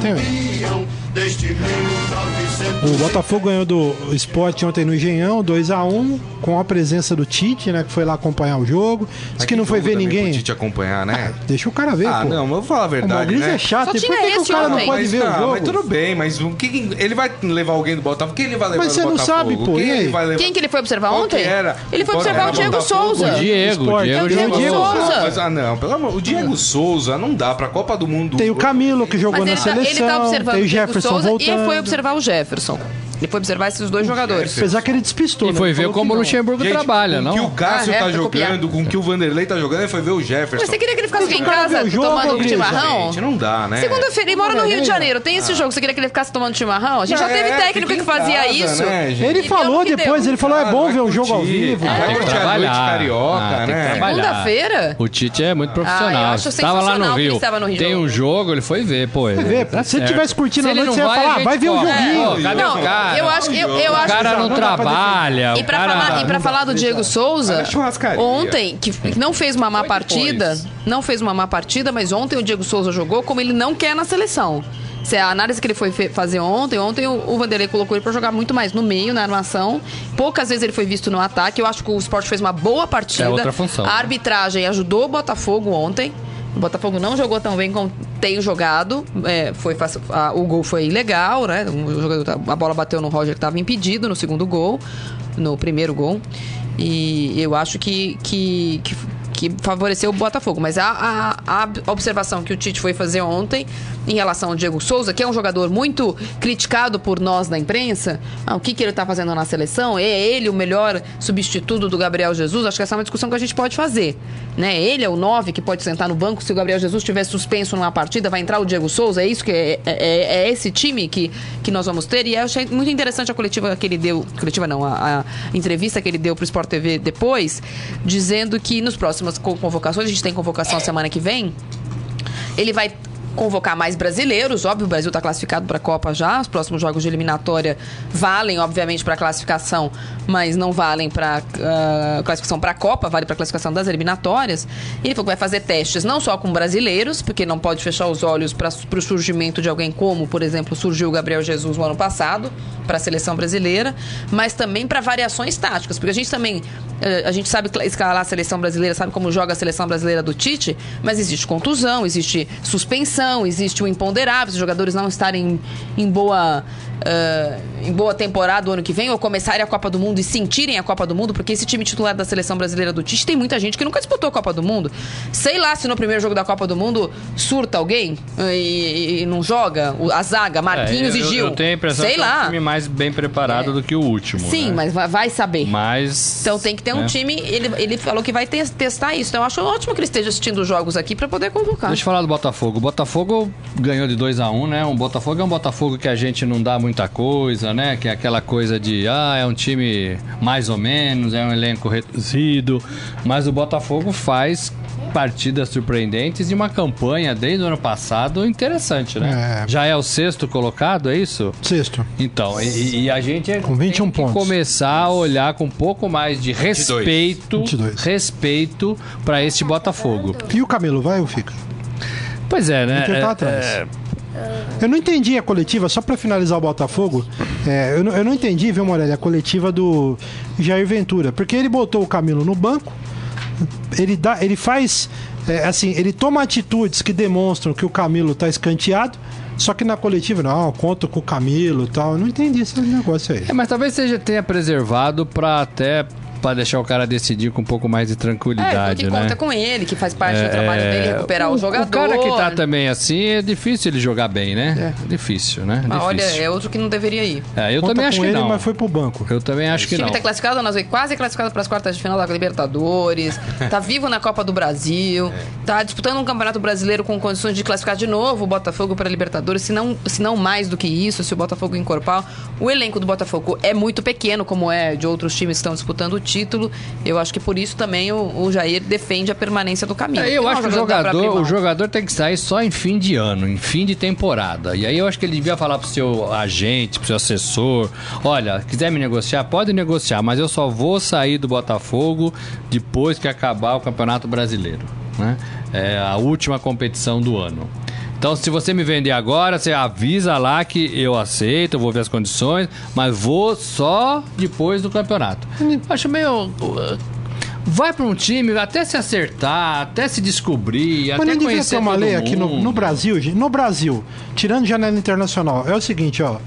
Tem um hino. Deste 1900 O Botafogo ganhou do Sport ontem no Engenhão, 2x1, com a presença do Tite, né, que foi lá acompanhar o jogo. Disse que não foi ver ninguém. pro Tite acompanhar, né? Deixa o cara ver, Ah, pô. não, mas eu vou falar a O verdade, Gris né? é chato, Só por tinha que, que o esse cara não pode mas, ver o tá, jogo? mas tudo bem, mas o que ele vai levar alguém do Botafogo? Quem ele vai levar Mas do você não Botafogo? sabe, pô, Quem ele vai levar? Quem que ele foi observar ontem? era? Ele foi observar era o Diego Botafogo? Souza. O Diego, o Diego É o Diego jogou. Diego Souza. Mas, ah, não, pelo amor... O Diego Souza não dá pra Copa do Mundo. Tem o Camilo, que jogou Mas na ele tá, ele seleção, tá observando tem o o Diego Jefferson Souza voltando. e foi observar o Jefferson. Jefferson. Ele foi observar esses dois jogadores. Apesar que ele despistou, E né? foi ver como o. Luxemburgo Gente, trabalha, com não? que o Cássio Ah, é, tá jogando, com que o Vanderlei tá jogando, ele foi ver o Jefferson. Mas você queria que ele ficasse aqui em casa jogo, tomando Grisa? chimarrão? Gente, não dá, né? Segunda-feira, ele mora no Rio de Janeiro. Tem esse jogo, você queria que ele ficasse tomando chimarrão? A gente já É, teve técnico que fazia casa, isso. né? Ele E falou depois, ele falou, é Ah, bom vai ver um jogo ao vivo. É, curtir a trabalhar. noite carioca, Ah, né? Segunda-feira? O Tite é muito Ah, eu profissional. acho Tava lá no sensacional que ele Rio. estava no Rio. Tem um jogo, ele foi ver, pô. ver, tá se ele tivesse curtindo a ele noite, não você ia vai, falar, vai ver o joguinho. Cadê o cara? Eu acho, eu, eu O acho cara não não trabalha. E o pra, cara... falar, e pra falar do Diego Souza, ontem, que não fez uma má Foi partida, depois. não fez uma má partida, mas ontem o Diego Souza jogou como ele não quer na seleção. Se a análise que ele foi fazer ontem, ontem o, o Vanderlei colocou ele pra jogar muito mais no meio, na armação. Poucas vezes ele foi visto no ataque. Eu acho que o Sport fez uma boa partida. É outra função. A arbitragem ajudou o Botafogo ontem. O Botafogo não jogou tão bem como tem jogado. É, foi fácil- a- o gol foi ilegal, né? Jogador tá- a bola bateu no Roger que estava impedido no segundo gol, no primeiro gol. E eu acho que, que, que, que favoreceu o Botafogo. Mas a, a, a observação que o Tite foi fazer ontem em relação ao Diego Souza, que é um jogador muito criticado por nós na imprensa, ah, o que, que ele está fazendo na seleção? É ele o melhor substituto do Gabriel Jesus? Acho que essa é uma discussão que a gente pode fazer. Né? Ele é o 9 que pode sentar no banco se o Gabriel Jesus estiver suspenso numa partida, vai entrar o Diego Souza? É isso que é, é, é esse time que, que nós vamos ter? E eu achei muito interessante a coletiva que ele deu, coletiva não, a, a entrevista que ele deu para o Sport TV depois, dizendo que nos próximas co- convocações, a gente tem convocação semana que vem, ele vai convocar mais brasileiros, óbvio, o Brasil está classificado para a Copa já, os próximos jogos de eliminatória valem, obviamente, para a classificação, mas não valem para classificação para a Copa, vale para a classificação das eliminatórias. E ele falou que vai fazer testes não só com brasileiros, porque não pode fechar os olhos para o surgimento de alguém como, por exemplo, surgiu o Gabriel Jesus no ano passado para a seleção brasileira, mas também para variações táticas, porque a gente também eh, a gente sabe escalar a seleção brasileira, sabe como joga a seleção brasileira do Tite, mas existe contusão, existe suspensão, existe o imponderável, os jogadores não estarem em boa eh, em boa temporada o ano que vem ou começarem a Copa do Mundo e sentirem a Copa do Mundo, porque esse time titular da seleção brasileira do Tite tem muita gente que nunca disputou a Copa do Mundo. Sei lá se no primeiro jogo da Copa do Mundo surta alguém eh, e, e não joga o- a zaga, Marquinhos É, e eu, Gil. Eu tenho a impressão Sei que é um lá. time mais bem preparado do que o último. Sim, né? mas vai- saber. Mas. Então tem que ter um né? time. Ele, ele falou que vai tes- testar isso. Então eu acho ótimo que ele esteja assistindo os jogos aqui pra poder convocar. Deixa eu falar do Botafogo. O Botafogo ganhou de 2 a 1 né? Um Botafogo é um Botafogo que a gente não dá muita coisa, né? Que é aquela coisa de, ah, é um time mais ou menos, é um elenco reduzido. Mas o Botafogo faz partidas surpreendentes e uma campanha desde o ano passado interessante, né? É. Já é o sexto colocado, é isso? Sexto. Então, e, e a gente é- Com 21 tem que pontos. começar a olhar com um pouco mais de respeito, 22. respeito para este Botafogo. E o Camilo, vai ou fica? Pois é, né? Inter tá É, atrás. é, Eu não entendi a coletiva, só pra finalizar o Botafogo, é, eu, não, eu não entendi, viu, Morelli, a coletiva do Jair Ventura, porque ele botou o Camilo no banco, ele, dá, ele faz, é, assim, ele toma atitudes que demonstram que o Camilo tá escanteado, só que na coletiva, não, conta com o Camilo e tal, eu não entendi esse negócio aí. É, mas talvez seja tenha preservado pra até pra deixar o cara decidir com um pouco mais de É, tranquilidade, porque né? conta com ele, que faz parte do trabalho dele recuperar o, jogador. O cara que tá também assim, é difícil ele jogar bem, né? É. Difícil, né? Mas olha, Difícil. é outro que não deveria ir. É, eu Conta também acho com que ele, não. mas foi pro banco. Eu também acho O que time não. tá classificado, nós quase classificado para as quartas de final da Libertadores, tá vivo na Copa do Brasil, tá disputando um campeonato brasileiro com condições de classificar de novo o Botafogo para a Libertadores, se não, se não mais do que isso, se o Botafogo encorpar. O elenco do Botafogo é muito pequeno, como é de outros times que estão disputando o título. Eu acho que por isso também o, o Jair defende a permanência do caminho. É, eu acho que o jogador, o jogador tem que sair só em fim de ano, em fim de temporada. E aí eu acho que ele devia falar pro seu agente, pro seu assessor: olha, quiser me negociar, pode negociar, mas eu só vou sair do Botafogo depois que acabar o Campeonato Brasileiro. Né? É a última competição do ano. Então, se você me vender agora, você avisa lá que eu aceito, eu vou ver as condições, mas vou só depois do campeonato. Acho meio. uh, Vai pra um time até se acertar, até se descobrir, Mas até devia ter conhecer uma lei aqui no, no Brasil, gente. No Brasil, tirando janela internacional, é o seguinte, ó.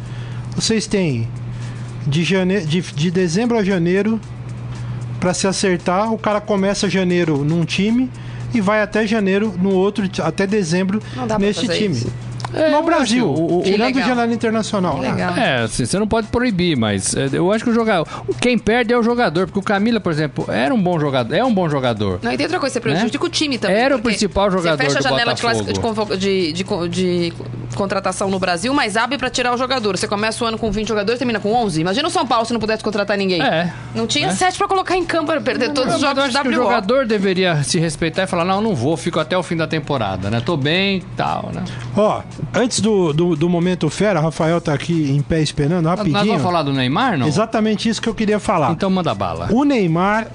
Vocês têm de, jane... de, de dezembro a janeiro pra se acertar, o cara começa janeiro num time e vai até janeiro no outro, até dezembro fazer time. isso. É, no eu Brasil, acho, o- o- tirando legal. janela internacional. Legal. É, assim, você não pode proibir, mas é, eu acho que o jogador. Quem perde é o jogador, porque o Camila, por exemplo, era um bom jogador, é um bom jogador. Não, e tem outra coisa, você prejudica o time também. Né? Era o principal jogador Você fecha a janela de, de de, de co- de contratação no Brasil, mas abre pra tirar o jogador. Você começa o ano com 20 jogadores termina com 11. Imagina o São Paulo se não pudesse contratar ninguém. É. Não tinha É. sete pra colocar em campo para perder todos os Mas eu jogos que o jogador deveria se respeitar e falar: não, não vou, fico até o fim da temporada, né? Tô bem tal, né? Ó, antes do, do, do momento fera, Rafael tá aqui em pé esperando, Nós rapidinho. vamos falar do Neymar, não? Exatamente isso que eu queria falar. Então manda bala. O Neymar,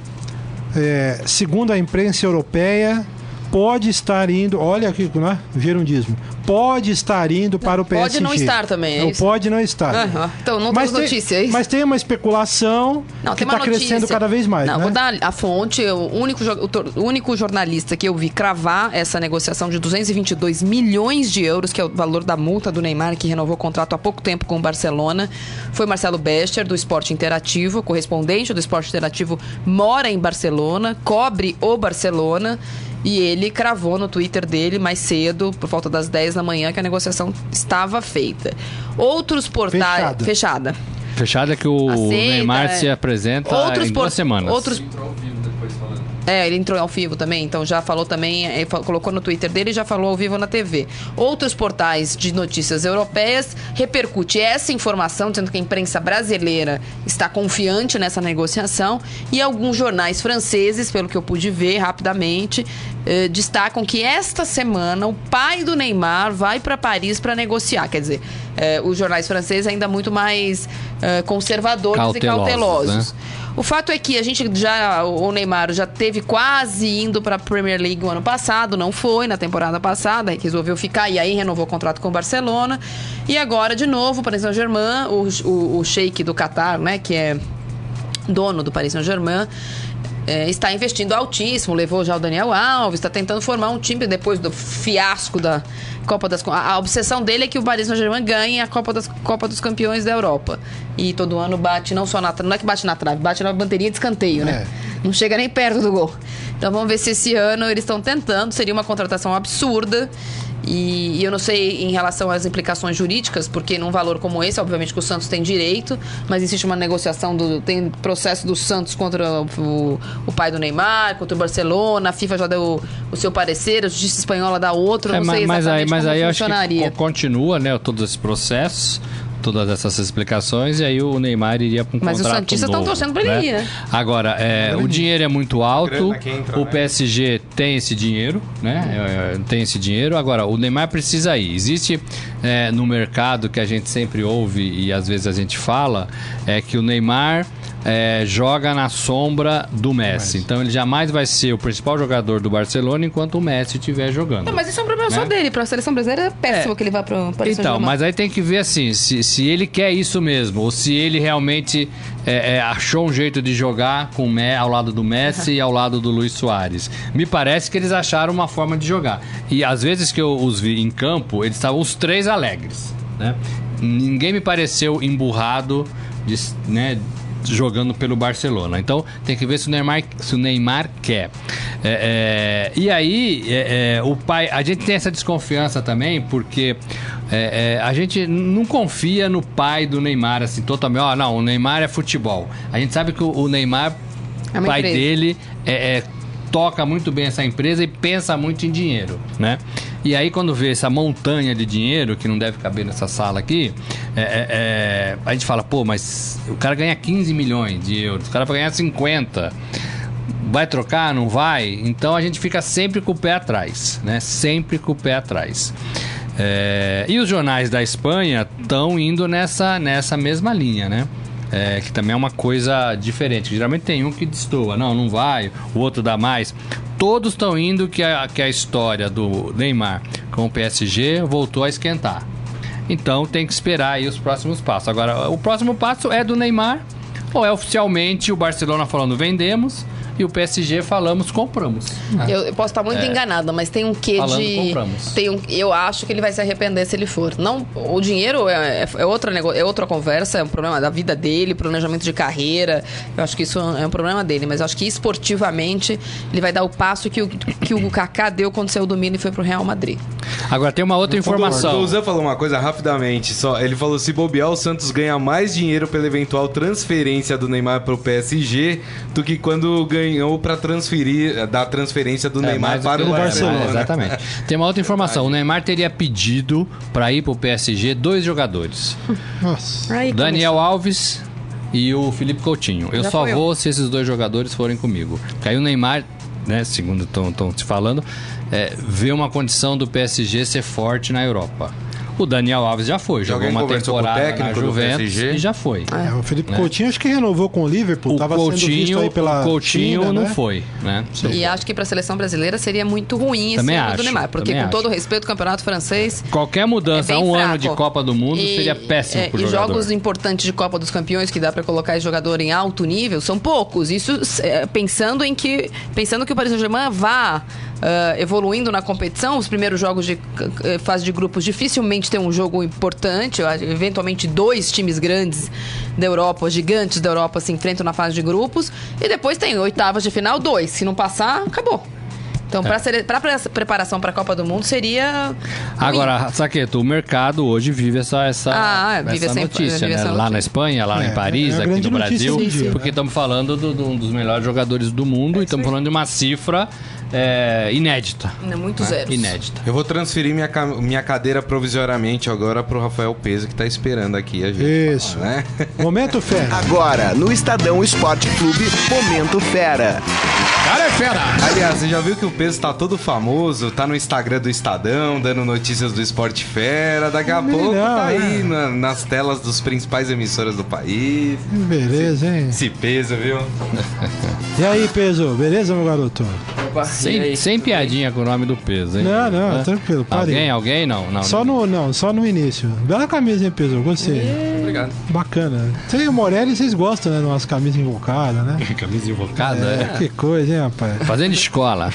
é, segundo a imprensa europeia, pode estar indo. Olha aqui, né? Gerundismo. Pode estar indo para o PSG. Pode não estar também, é Não? Pode não estar. Aham. Então, não mas tem, notícia, é isso? Mas tem uma especulação Não, que está crescendo cada vez mais. Não, né? vou dar a fonte. O único, o único jornalista que eu vi cravar essa negociação de 222 milhões de euros, que é o valor da multa do Neymar, que renovou o contrato há pouco tempo com o Barcelona, foi Marcelo Bester, do Esporte Interativo, correspondente do Esporte Interativo, mora em Barcelona, cobre o Barcelona. E ele cravou no Twitter dele mais cedo, por volta das 10 da manhã, que a negociação estava feita. Outros portais. Fechada. Fechada. Fechado é que o Aceita, Neymar é. se apresenta Outros em por- duas semanas. Outros... É, ele entrou ao vivo também, então já falou também, fa- colocou no Twitter dele e já falou ao vivo na TV. Outros portais de notícias europeias repercute essa informação, dizendo que a imprensa brasileira está confiante nessa negociação e alguns jornais franceses, pelo que eu pude ver rapidamente, eh, destacam que esta semana o pai do Neymar vai para Paris para negociar. Quer dizer, eh, os jornais franceses ainda muito mais eh, conservadores e Cautelosos, cautelosos. né? O fato é que a gente já, o Neymar já teve quase indo para a Premier League o ano passado, não foi na temporada passada, resolveu ficar e aí renovou o contrato com o Barcelona. E agora, de novo, o Paris Saint-Germain, o, o, o sheik do Qatar, né, que é dono do Paris Saint-Germain, é, está investindo altíssimo, levou já o Daniel Alves, está tentando formar um time depois do fiasco da Copa das... A, a obsessão dele é que o Paris Saint-Germain ganhe a Copa, das, Copa dos Campeões da Europa. E todo ano bate, não só na não é que bate na trave, bate na bandeirinha de escanteio, né? Não chega nem perto do gol. Então vamos ver se esse ano eles estão tentando, seria uma contratação absurda. E, e eu não sei em relação às implicações jurídicas, porque num valor como esse, obviamente que o Santos tem direito, mas existe uma negociação, do, tem processo do Santos contra o, o pai do Neymar, contra o Barcelona, a FIFA já deu o seu parecer, a justiça espanhola dá outro, É, não mas, sei mas aí, exatamente mas aí eu acho que continua, né, todos esses processos. Todas essas explicações e aí o Neymar iria para um Mas os contrato santistas tão novo, torcendo pra ele ir, né? Agora, é, o dinheiro é muito alto, entra, o né? PSG tem esse dinheiro, né? É, tem esse dinheiro. Agora, o Neymar precisa ir. Existe é, no mercado que a gente sempre ouve e às vezes a gente fala, é que o Neymar é, joga na sombra do Messi. Então ele jamais vai ser o principal jogador do Barcelona enquanto o Messi estiver jogando. Não, mas isso é um problema só Né? dele. Pra seleção brasileira é péssimo É. que ele vá pro Paris Então, mas aí tem que ver assim, se, se ele quer isso mesmo, ou se ele realmente é, é, achou um jeito de jogar com ao lado do Messi e ao lado do Luiz Soares. Me parece que eles acharam uma forma de jogar. E às vezes que eu os vi em campo, eles estavam os três alegres. Né? Ninguém me pareceu emburrado de, né, jogando pelo Barcelona. Então tem que ver se o Neymar, se o Neymar quer. É, é, e aí, é, é, o pai. A gente tem essa desconfiança também, porque é, é, a gente não confia no pai do Neymar, assim, totalmente. Ó, não, o Neymar é futebol. A gente sabe que o, Neymar, É pai empresa. dele, é, é, toca muito bem essa empresa e pensa muito em dinheiro, né? E aí, quando vê essa montanha de dinheiro, que não deve caber nessa sala aqui, é, é, é, a gente fala, pô, mas o cara ganha 15 milhões de euros, o cara vai ganhar 50 vai trocar, não vai? Então a gente fica sempre com o pé atrás, né? Sempre com o pé atrás. É, e os jornais da Espanha estão indo nessa, nessa mesma linha, né? É, que também é uma coisa diferente. Geralmente tem um que destoa, não, não vai, o outro dá mais. Todos estão indo que a, que a história do Neymar com o PSG voltou a esquentar. Então tem que esperar aí os próximos passos. Agora, o próximo passo é do Neymar, ou é oficialmente o Barcelona falando vendemos e o PSG falamos compramos. Eu, eu posso estar muito enganada, mas tem um quê É. Falando, de. compramos. Tem um, eu acho que ele vai se arrepender se ele for. Não, o dinheiro é, é, é outra, nego- é outra conversa, é um problema da vida dele, planejamento de carreira. Eu acho que isso é um problema dele, mas eu acho que esportivamente ele vai dar o passo que o, que o Kaká deu quando saiu do Milan e foi pro Real Madrid. Agora tem uma outra O informação. Zé falou uma coisa rapidamente, só. Ele falou: se bobear, o Santos ganha mais dinheiro pela eventual transferência do Neymar pro PSG do que quando ganhou pra transferir da transferência do É, Neymar para o o Barcelona. Barcelona. Exatamente. Tem uma outra informação. O Neymar teria pedido para ir pro PSG dois jogadores. Nossa. Aí, O Daniel Alves e o Felipe Coutinho. Eu Já só foi eu. vou se esses dois jogadores forem comigo. Porque aí o Neymar, né, segundo estão te falando, é, vê uma condição do PSG ser forte na Europa. O Daniel Alves já foi, jogou uma o temporada na técnico do Juventus PSG? e já foi. É, o Felipe Coutinho acho que renovou com o Liverpool. O Tava sendo visto Coutinho, aí pela o Coutinho China, não né? foi, né? E acho que pra seleção brasileira seria muito ruim esse Também ano do acho, Neymar. Porque, com todo acho. respeito, o campeonato francês. Qualquer mudança é a um fraco. ano de Copa do Mundo E- seria péssimo é, pro E jogador. jogos importantes de Copa dos Campeões que dá pra colocar esse jogador em alto nível são poucos. Isso é, pensando em que pensando que o Paris Saint-Germain vá ah, evoluindo na competição, os primeiros jogos de eh, fase de grupos dificilmente tem um jogo importante, eventualmente dois times grandes da Europa, os gigantes da Europa se enfrentam na fase de grupos e depois tem oitavas de final, dois. Se não passar, acabou. Então, É. para preparação para a Copa do Mundo seria ruim. Agora, Saqueto, o mercado hoje vive essa, essa, Ah, vive essa essa- notícia, vive né? essa Lá notícia. na Espanha, lá É, em Paris, é aqui no Brasil, dia, porque né? estamos falando do- do- um dos melhores jogadores do mundo e estamos falando de uma cifra é, inédita. É muito né? zeros. Inédita. Eu vou transferir minha, minha cadeira provisoriamente agora pro Rafael Peso, que tá esperando aqui a gente. Isso. falar, né? Momento fé. Agora, no Estadão Esporte Clube, Momento Fera. Cara é fera! Aliás, você já viu que o Peso tá todo famoso, tá no Instagram do Estadão, dando notícias do Esporte Fera. Daqui a Melhor, pouco tá aí né? na- nas telas dos principais emissoras do país. Beleza, hein? Esse peso, viu? E aí, peso? Beleza, meu garoto? Sem, sem piadinha com o nome do peso, hein? Não, não, Hã? tranquilo, parei. Alguém, alguém? Não, não. Só no, não, só no início. Bela camisa, hein, peso? Eu Gostei. Obrigado. Bacana. Você e o Morelli, vocês gostam, né? De umas camisas invocadas, né? Camisa invocada, É, é. que coisa, hein, rapaz? Fazendo escola.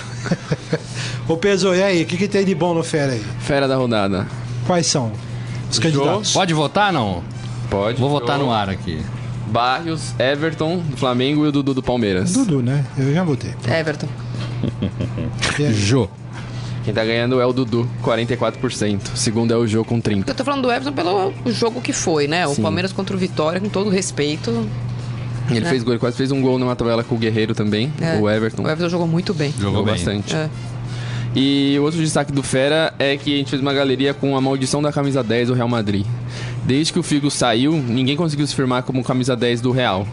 Ô, Peso, e aí? O que, que tem de bom no Fera aí? Fera da rodada. Quais são os candidatos? Pode votar, não? Pode. Vou votar no ar aqui. Barrios, Everton do Flamengo e o Dudu do Palmeiras. Dudu, né? Eu já votei. Everton. E? Jô. Quem tá ganhando é o Dudu, 44%. O segundo é o Jô com 30%. Eu tô falando do Everton pelo jogo que foi, né? O Sim. Palmeiras contra o Vitória, com todo respeito. Ele É. fez gol, ele quase fez um gol numa tabela com o Guerreiro também, É. o Everton. O Everton jogou muito bem. Jogou Jogou bem. bastante. É. E o outro destaque do Fera é que a gente fez uma galeria com a maldição da camisa 10 do Real Madrid. Desde que o Figo saiu, ninguém conseguiu se firmar como camisa 10 do Real.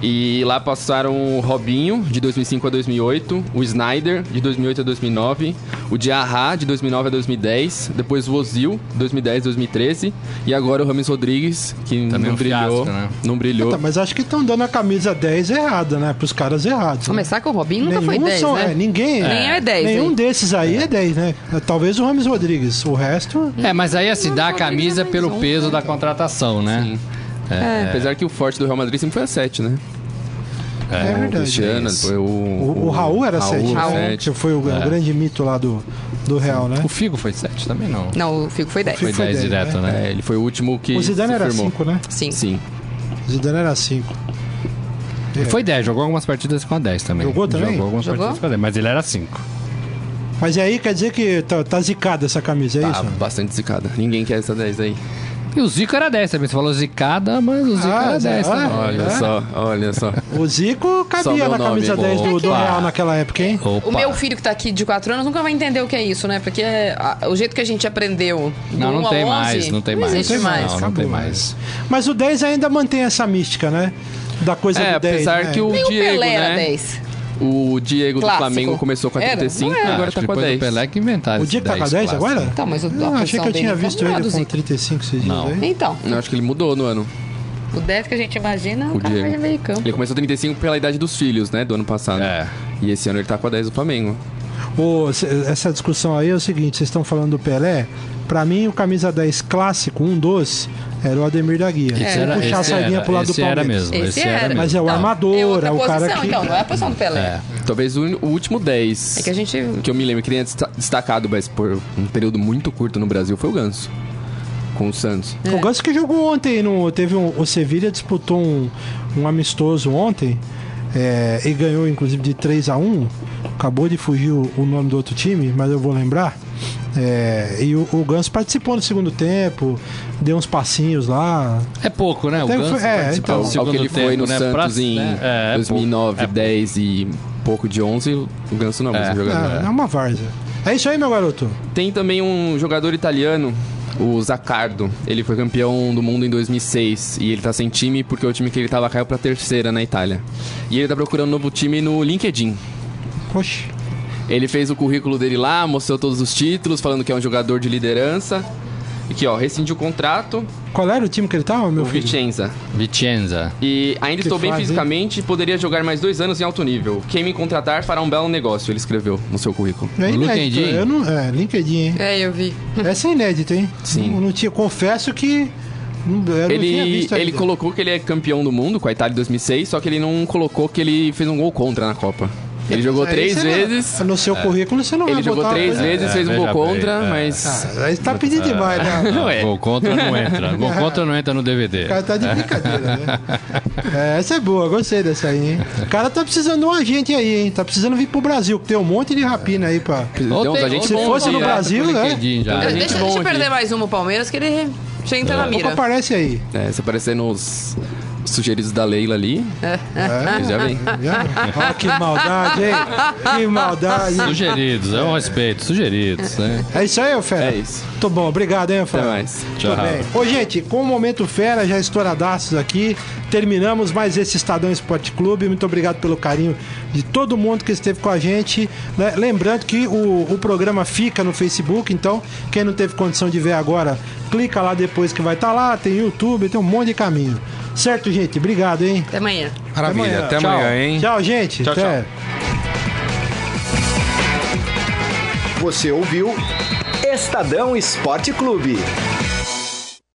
E lá passaram o Robinho, de 2005 a 2008, o Snyder, de 2008 a 2009, o Diarra, de 2009 a 2010, depois o Ozil, 2010 a 2013, e agora o Rames Rodrigues, que Também não um brilhou, fiasco, né? não brilhou. Tá, mas acho que estão dando a camisa 10 errada, né? Pros caras errados. né? Começar com o Robinho nunca foi Nenhum 10, são- né? é, ninguém. Nem é 10 Nenhum aí. desses aí é. 10, né? Talvez o Rames Rodrigues. O resto. É, mas aí assim, dá a camisa pelo peso da contratação, né? Sim. É, Apesar que o forte do Real Madrid sempre foi a 7, né? É, o verdade. Cristiano, foi o, O, o Raul era 7, Raul, né? sete. Que foi o, o grande mito lá do, do Real, né? O Figo foi 7 também, não. Não, o Figo foi 10. Foi Foi 10 dez, direto, né? É, ele foi o último que O Zidane se era firmou. 5, né? Sim. Sim. O Zidane era 5. Ele foi 10, jogou algumas partidas com a 10 também. Jogou também? Jogou algumas Jogou? partidas com a 10, mas ele era 5. Mas aí quer dizer que tá, tá zicada essa camisa, é Tá isso? bastante zicada. Ninguém quer essa 10 aí. E o Zico era 10 também. Você falou zicada, mas o Zico Ah, era 10 ah, também. Olha É? só, olha só. O Zico Só cabia meu na nome. camisa 10 do, do Opa. Real naquela época, hein? Opa. O meu filho que tá aqui de 4 anos nunca vai entender o que é isso, né? Porque a- o jeito que a gente aprendeu do Não, 1 não a tem 11, mais, não tem mais. existe Não tem mais. Não, não tem né? mais. Mas o 10 ainda mantém essa mística, né? Da coisa É, do 10. apesar né? que o Nem o Diego, Pelé era né? 10. O Diego Clássico. do Flamengo começou com a Era? 35 Não e era. agora tá com a depois do 10. Pelé que inventaram O Diego tá com a 10 clássico. agora? Então, mas o, a Não, achei que eu tinha então visto não é ele com Zico. 35 esses dias Não. aí. Então, Eu acho que ele mudou no ano. o 10 que a gente imagina, o, O cara vai meio campo. Ele começou 35 pela idade dos filhos, né? Do ano passado. É. E esse ano ele tá com a 10 do Flamengo. Essa discussão aí é o seguinte: vocês estão falando do Pelé. Pra mim, o camisa 10 clássico, um dos, era o Ademir da Guia. Esse Se era, puxar a esse sardinha era, pro lado do esse era Palmeiras. mesmo. Esse Esse, era era. mesmo. Mas é o Não, armador, é é o cara posição, que. então, não é a posição do Pelé. É. Talvez o, o último 10 É que a gente... que eu me lembro que tenha desta- destacado, mas por um período muito curto no Brasil, foi o Ganso. Com o Santos. O Ganso que jogou ontem, no, teve um, o Sevilha disputou um, um amistoso ontem é, e ganhou inclusive de 3 a 1 Acabou de fugir o, o nome do outro time, mas eu vou lembrar. É, e o, o Ganso participou no segundo tempo, deu uns passinhos lá. É pouco, né? O Ganso é, participou então. do Ao que ele foi tempo, no né? Santos Pra- em né? É, é 2009, pouco. 10 e pouco de 11, o Ganso não é o mesmo É. jogador. É, é uma várzea. É isso aí, meu garoto. Tem também um jogador italiano, o Zaccardo. Ele foi campeão do mundo em 2006 e ele tá sem time porque o time que ele tava caiu pra terceira na Itália. E ele tá procurando um novo time no LinkedIn. Oxi. Ele fez o currículo dele lá, mostrou todos os títulos, falando que é um jogador de liderança. Aqui, ó, rescindiu o contrato, Qual era o time que ele tava, meu o filho? Vicenza. Vicenza. E ainda Que estou bem hein? fisicamente e poderia jogar mais dois anos em alto nível. Quem me contratar fará um belo negócio, ele escreveu no seu currículo. É inédito. LinkedIn? Eu não, é, LinkedIn, hein? É, eu vi. Essa é inédita, hein? Sim. Não, não tinha, confesso que. Ele, ele colocou que ele é campeão do mundo com a Itália em 2006, só que ele não colocou que ele fez um gol contra na Copa. Ele jogou Aí três você não- vezes. no seu currículo você não vai Ele jogou botar três vezes, É, fez um gol contra, é. mas. Ah, aí tá pedindo demais, né? Não é. Gol contra não entra. Gol contra não entra no DVD. O cara tá de brincadeira, né? É, essa é boa, gostei dessa aí, hein? O cara tá precisando de um agente aí, hein? Tá precisando vir pro Brasil, que tem um monte de rapina aí pra. Tem uns agentes Se fosse no Brasil, né? Tem gente deixa, eu perder mais um pro Palmeiras, que ele já entra na Opa, mira. aparece aí. É, se aparecer nos sugeridos da Leila ali, É. já vem. Olha que maldade, hein? Que maldade. Sugeridos, é um respeito. Sugeridos, né? É isso aí, ô Fera? É isso. Tô bom, obrigado, hein, Fera? Até mais. Tchau. Tudo bem. Ô, gente, com o Momento Fera, já estouradaços aqui, terminamos mais esse Estadão Esporte Clube. Muito obrigado pelo carinho de todo mundo que esteve com a gente. né? Lembrando que o, o programa fica no Facebook, então quem não teve condição de ver agora, clica lá depois que vai estar lá. Tem YouTube, tem um monte de caminho. Certo, gente? Obrigado, hein? Até amanhã. Maravilha, até Tchau. amanhã, hein? Tchau, gente. Tchau, Até. Você ouviu Estadão Esporte Clube.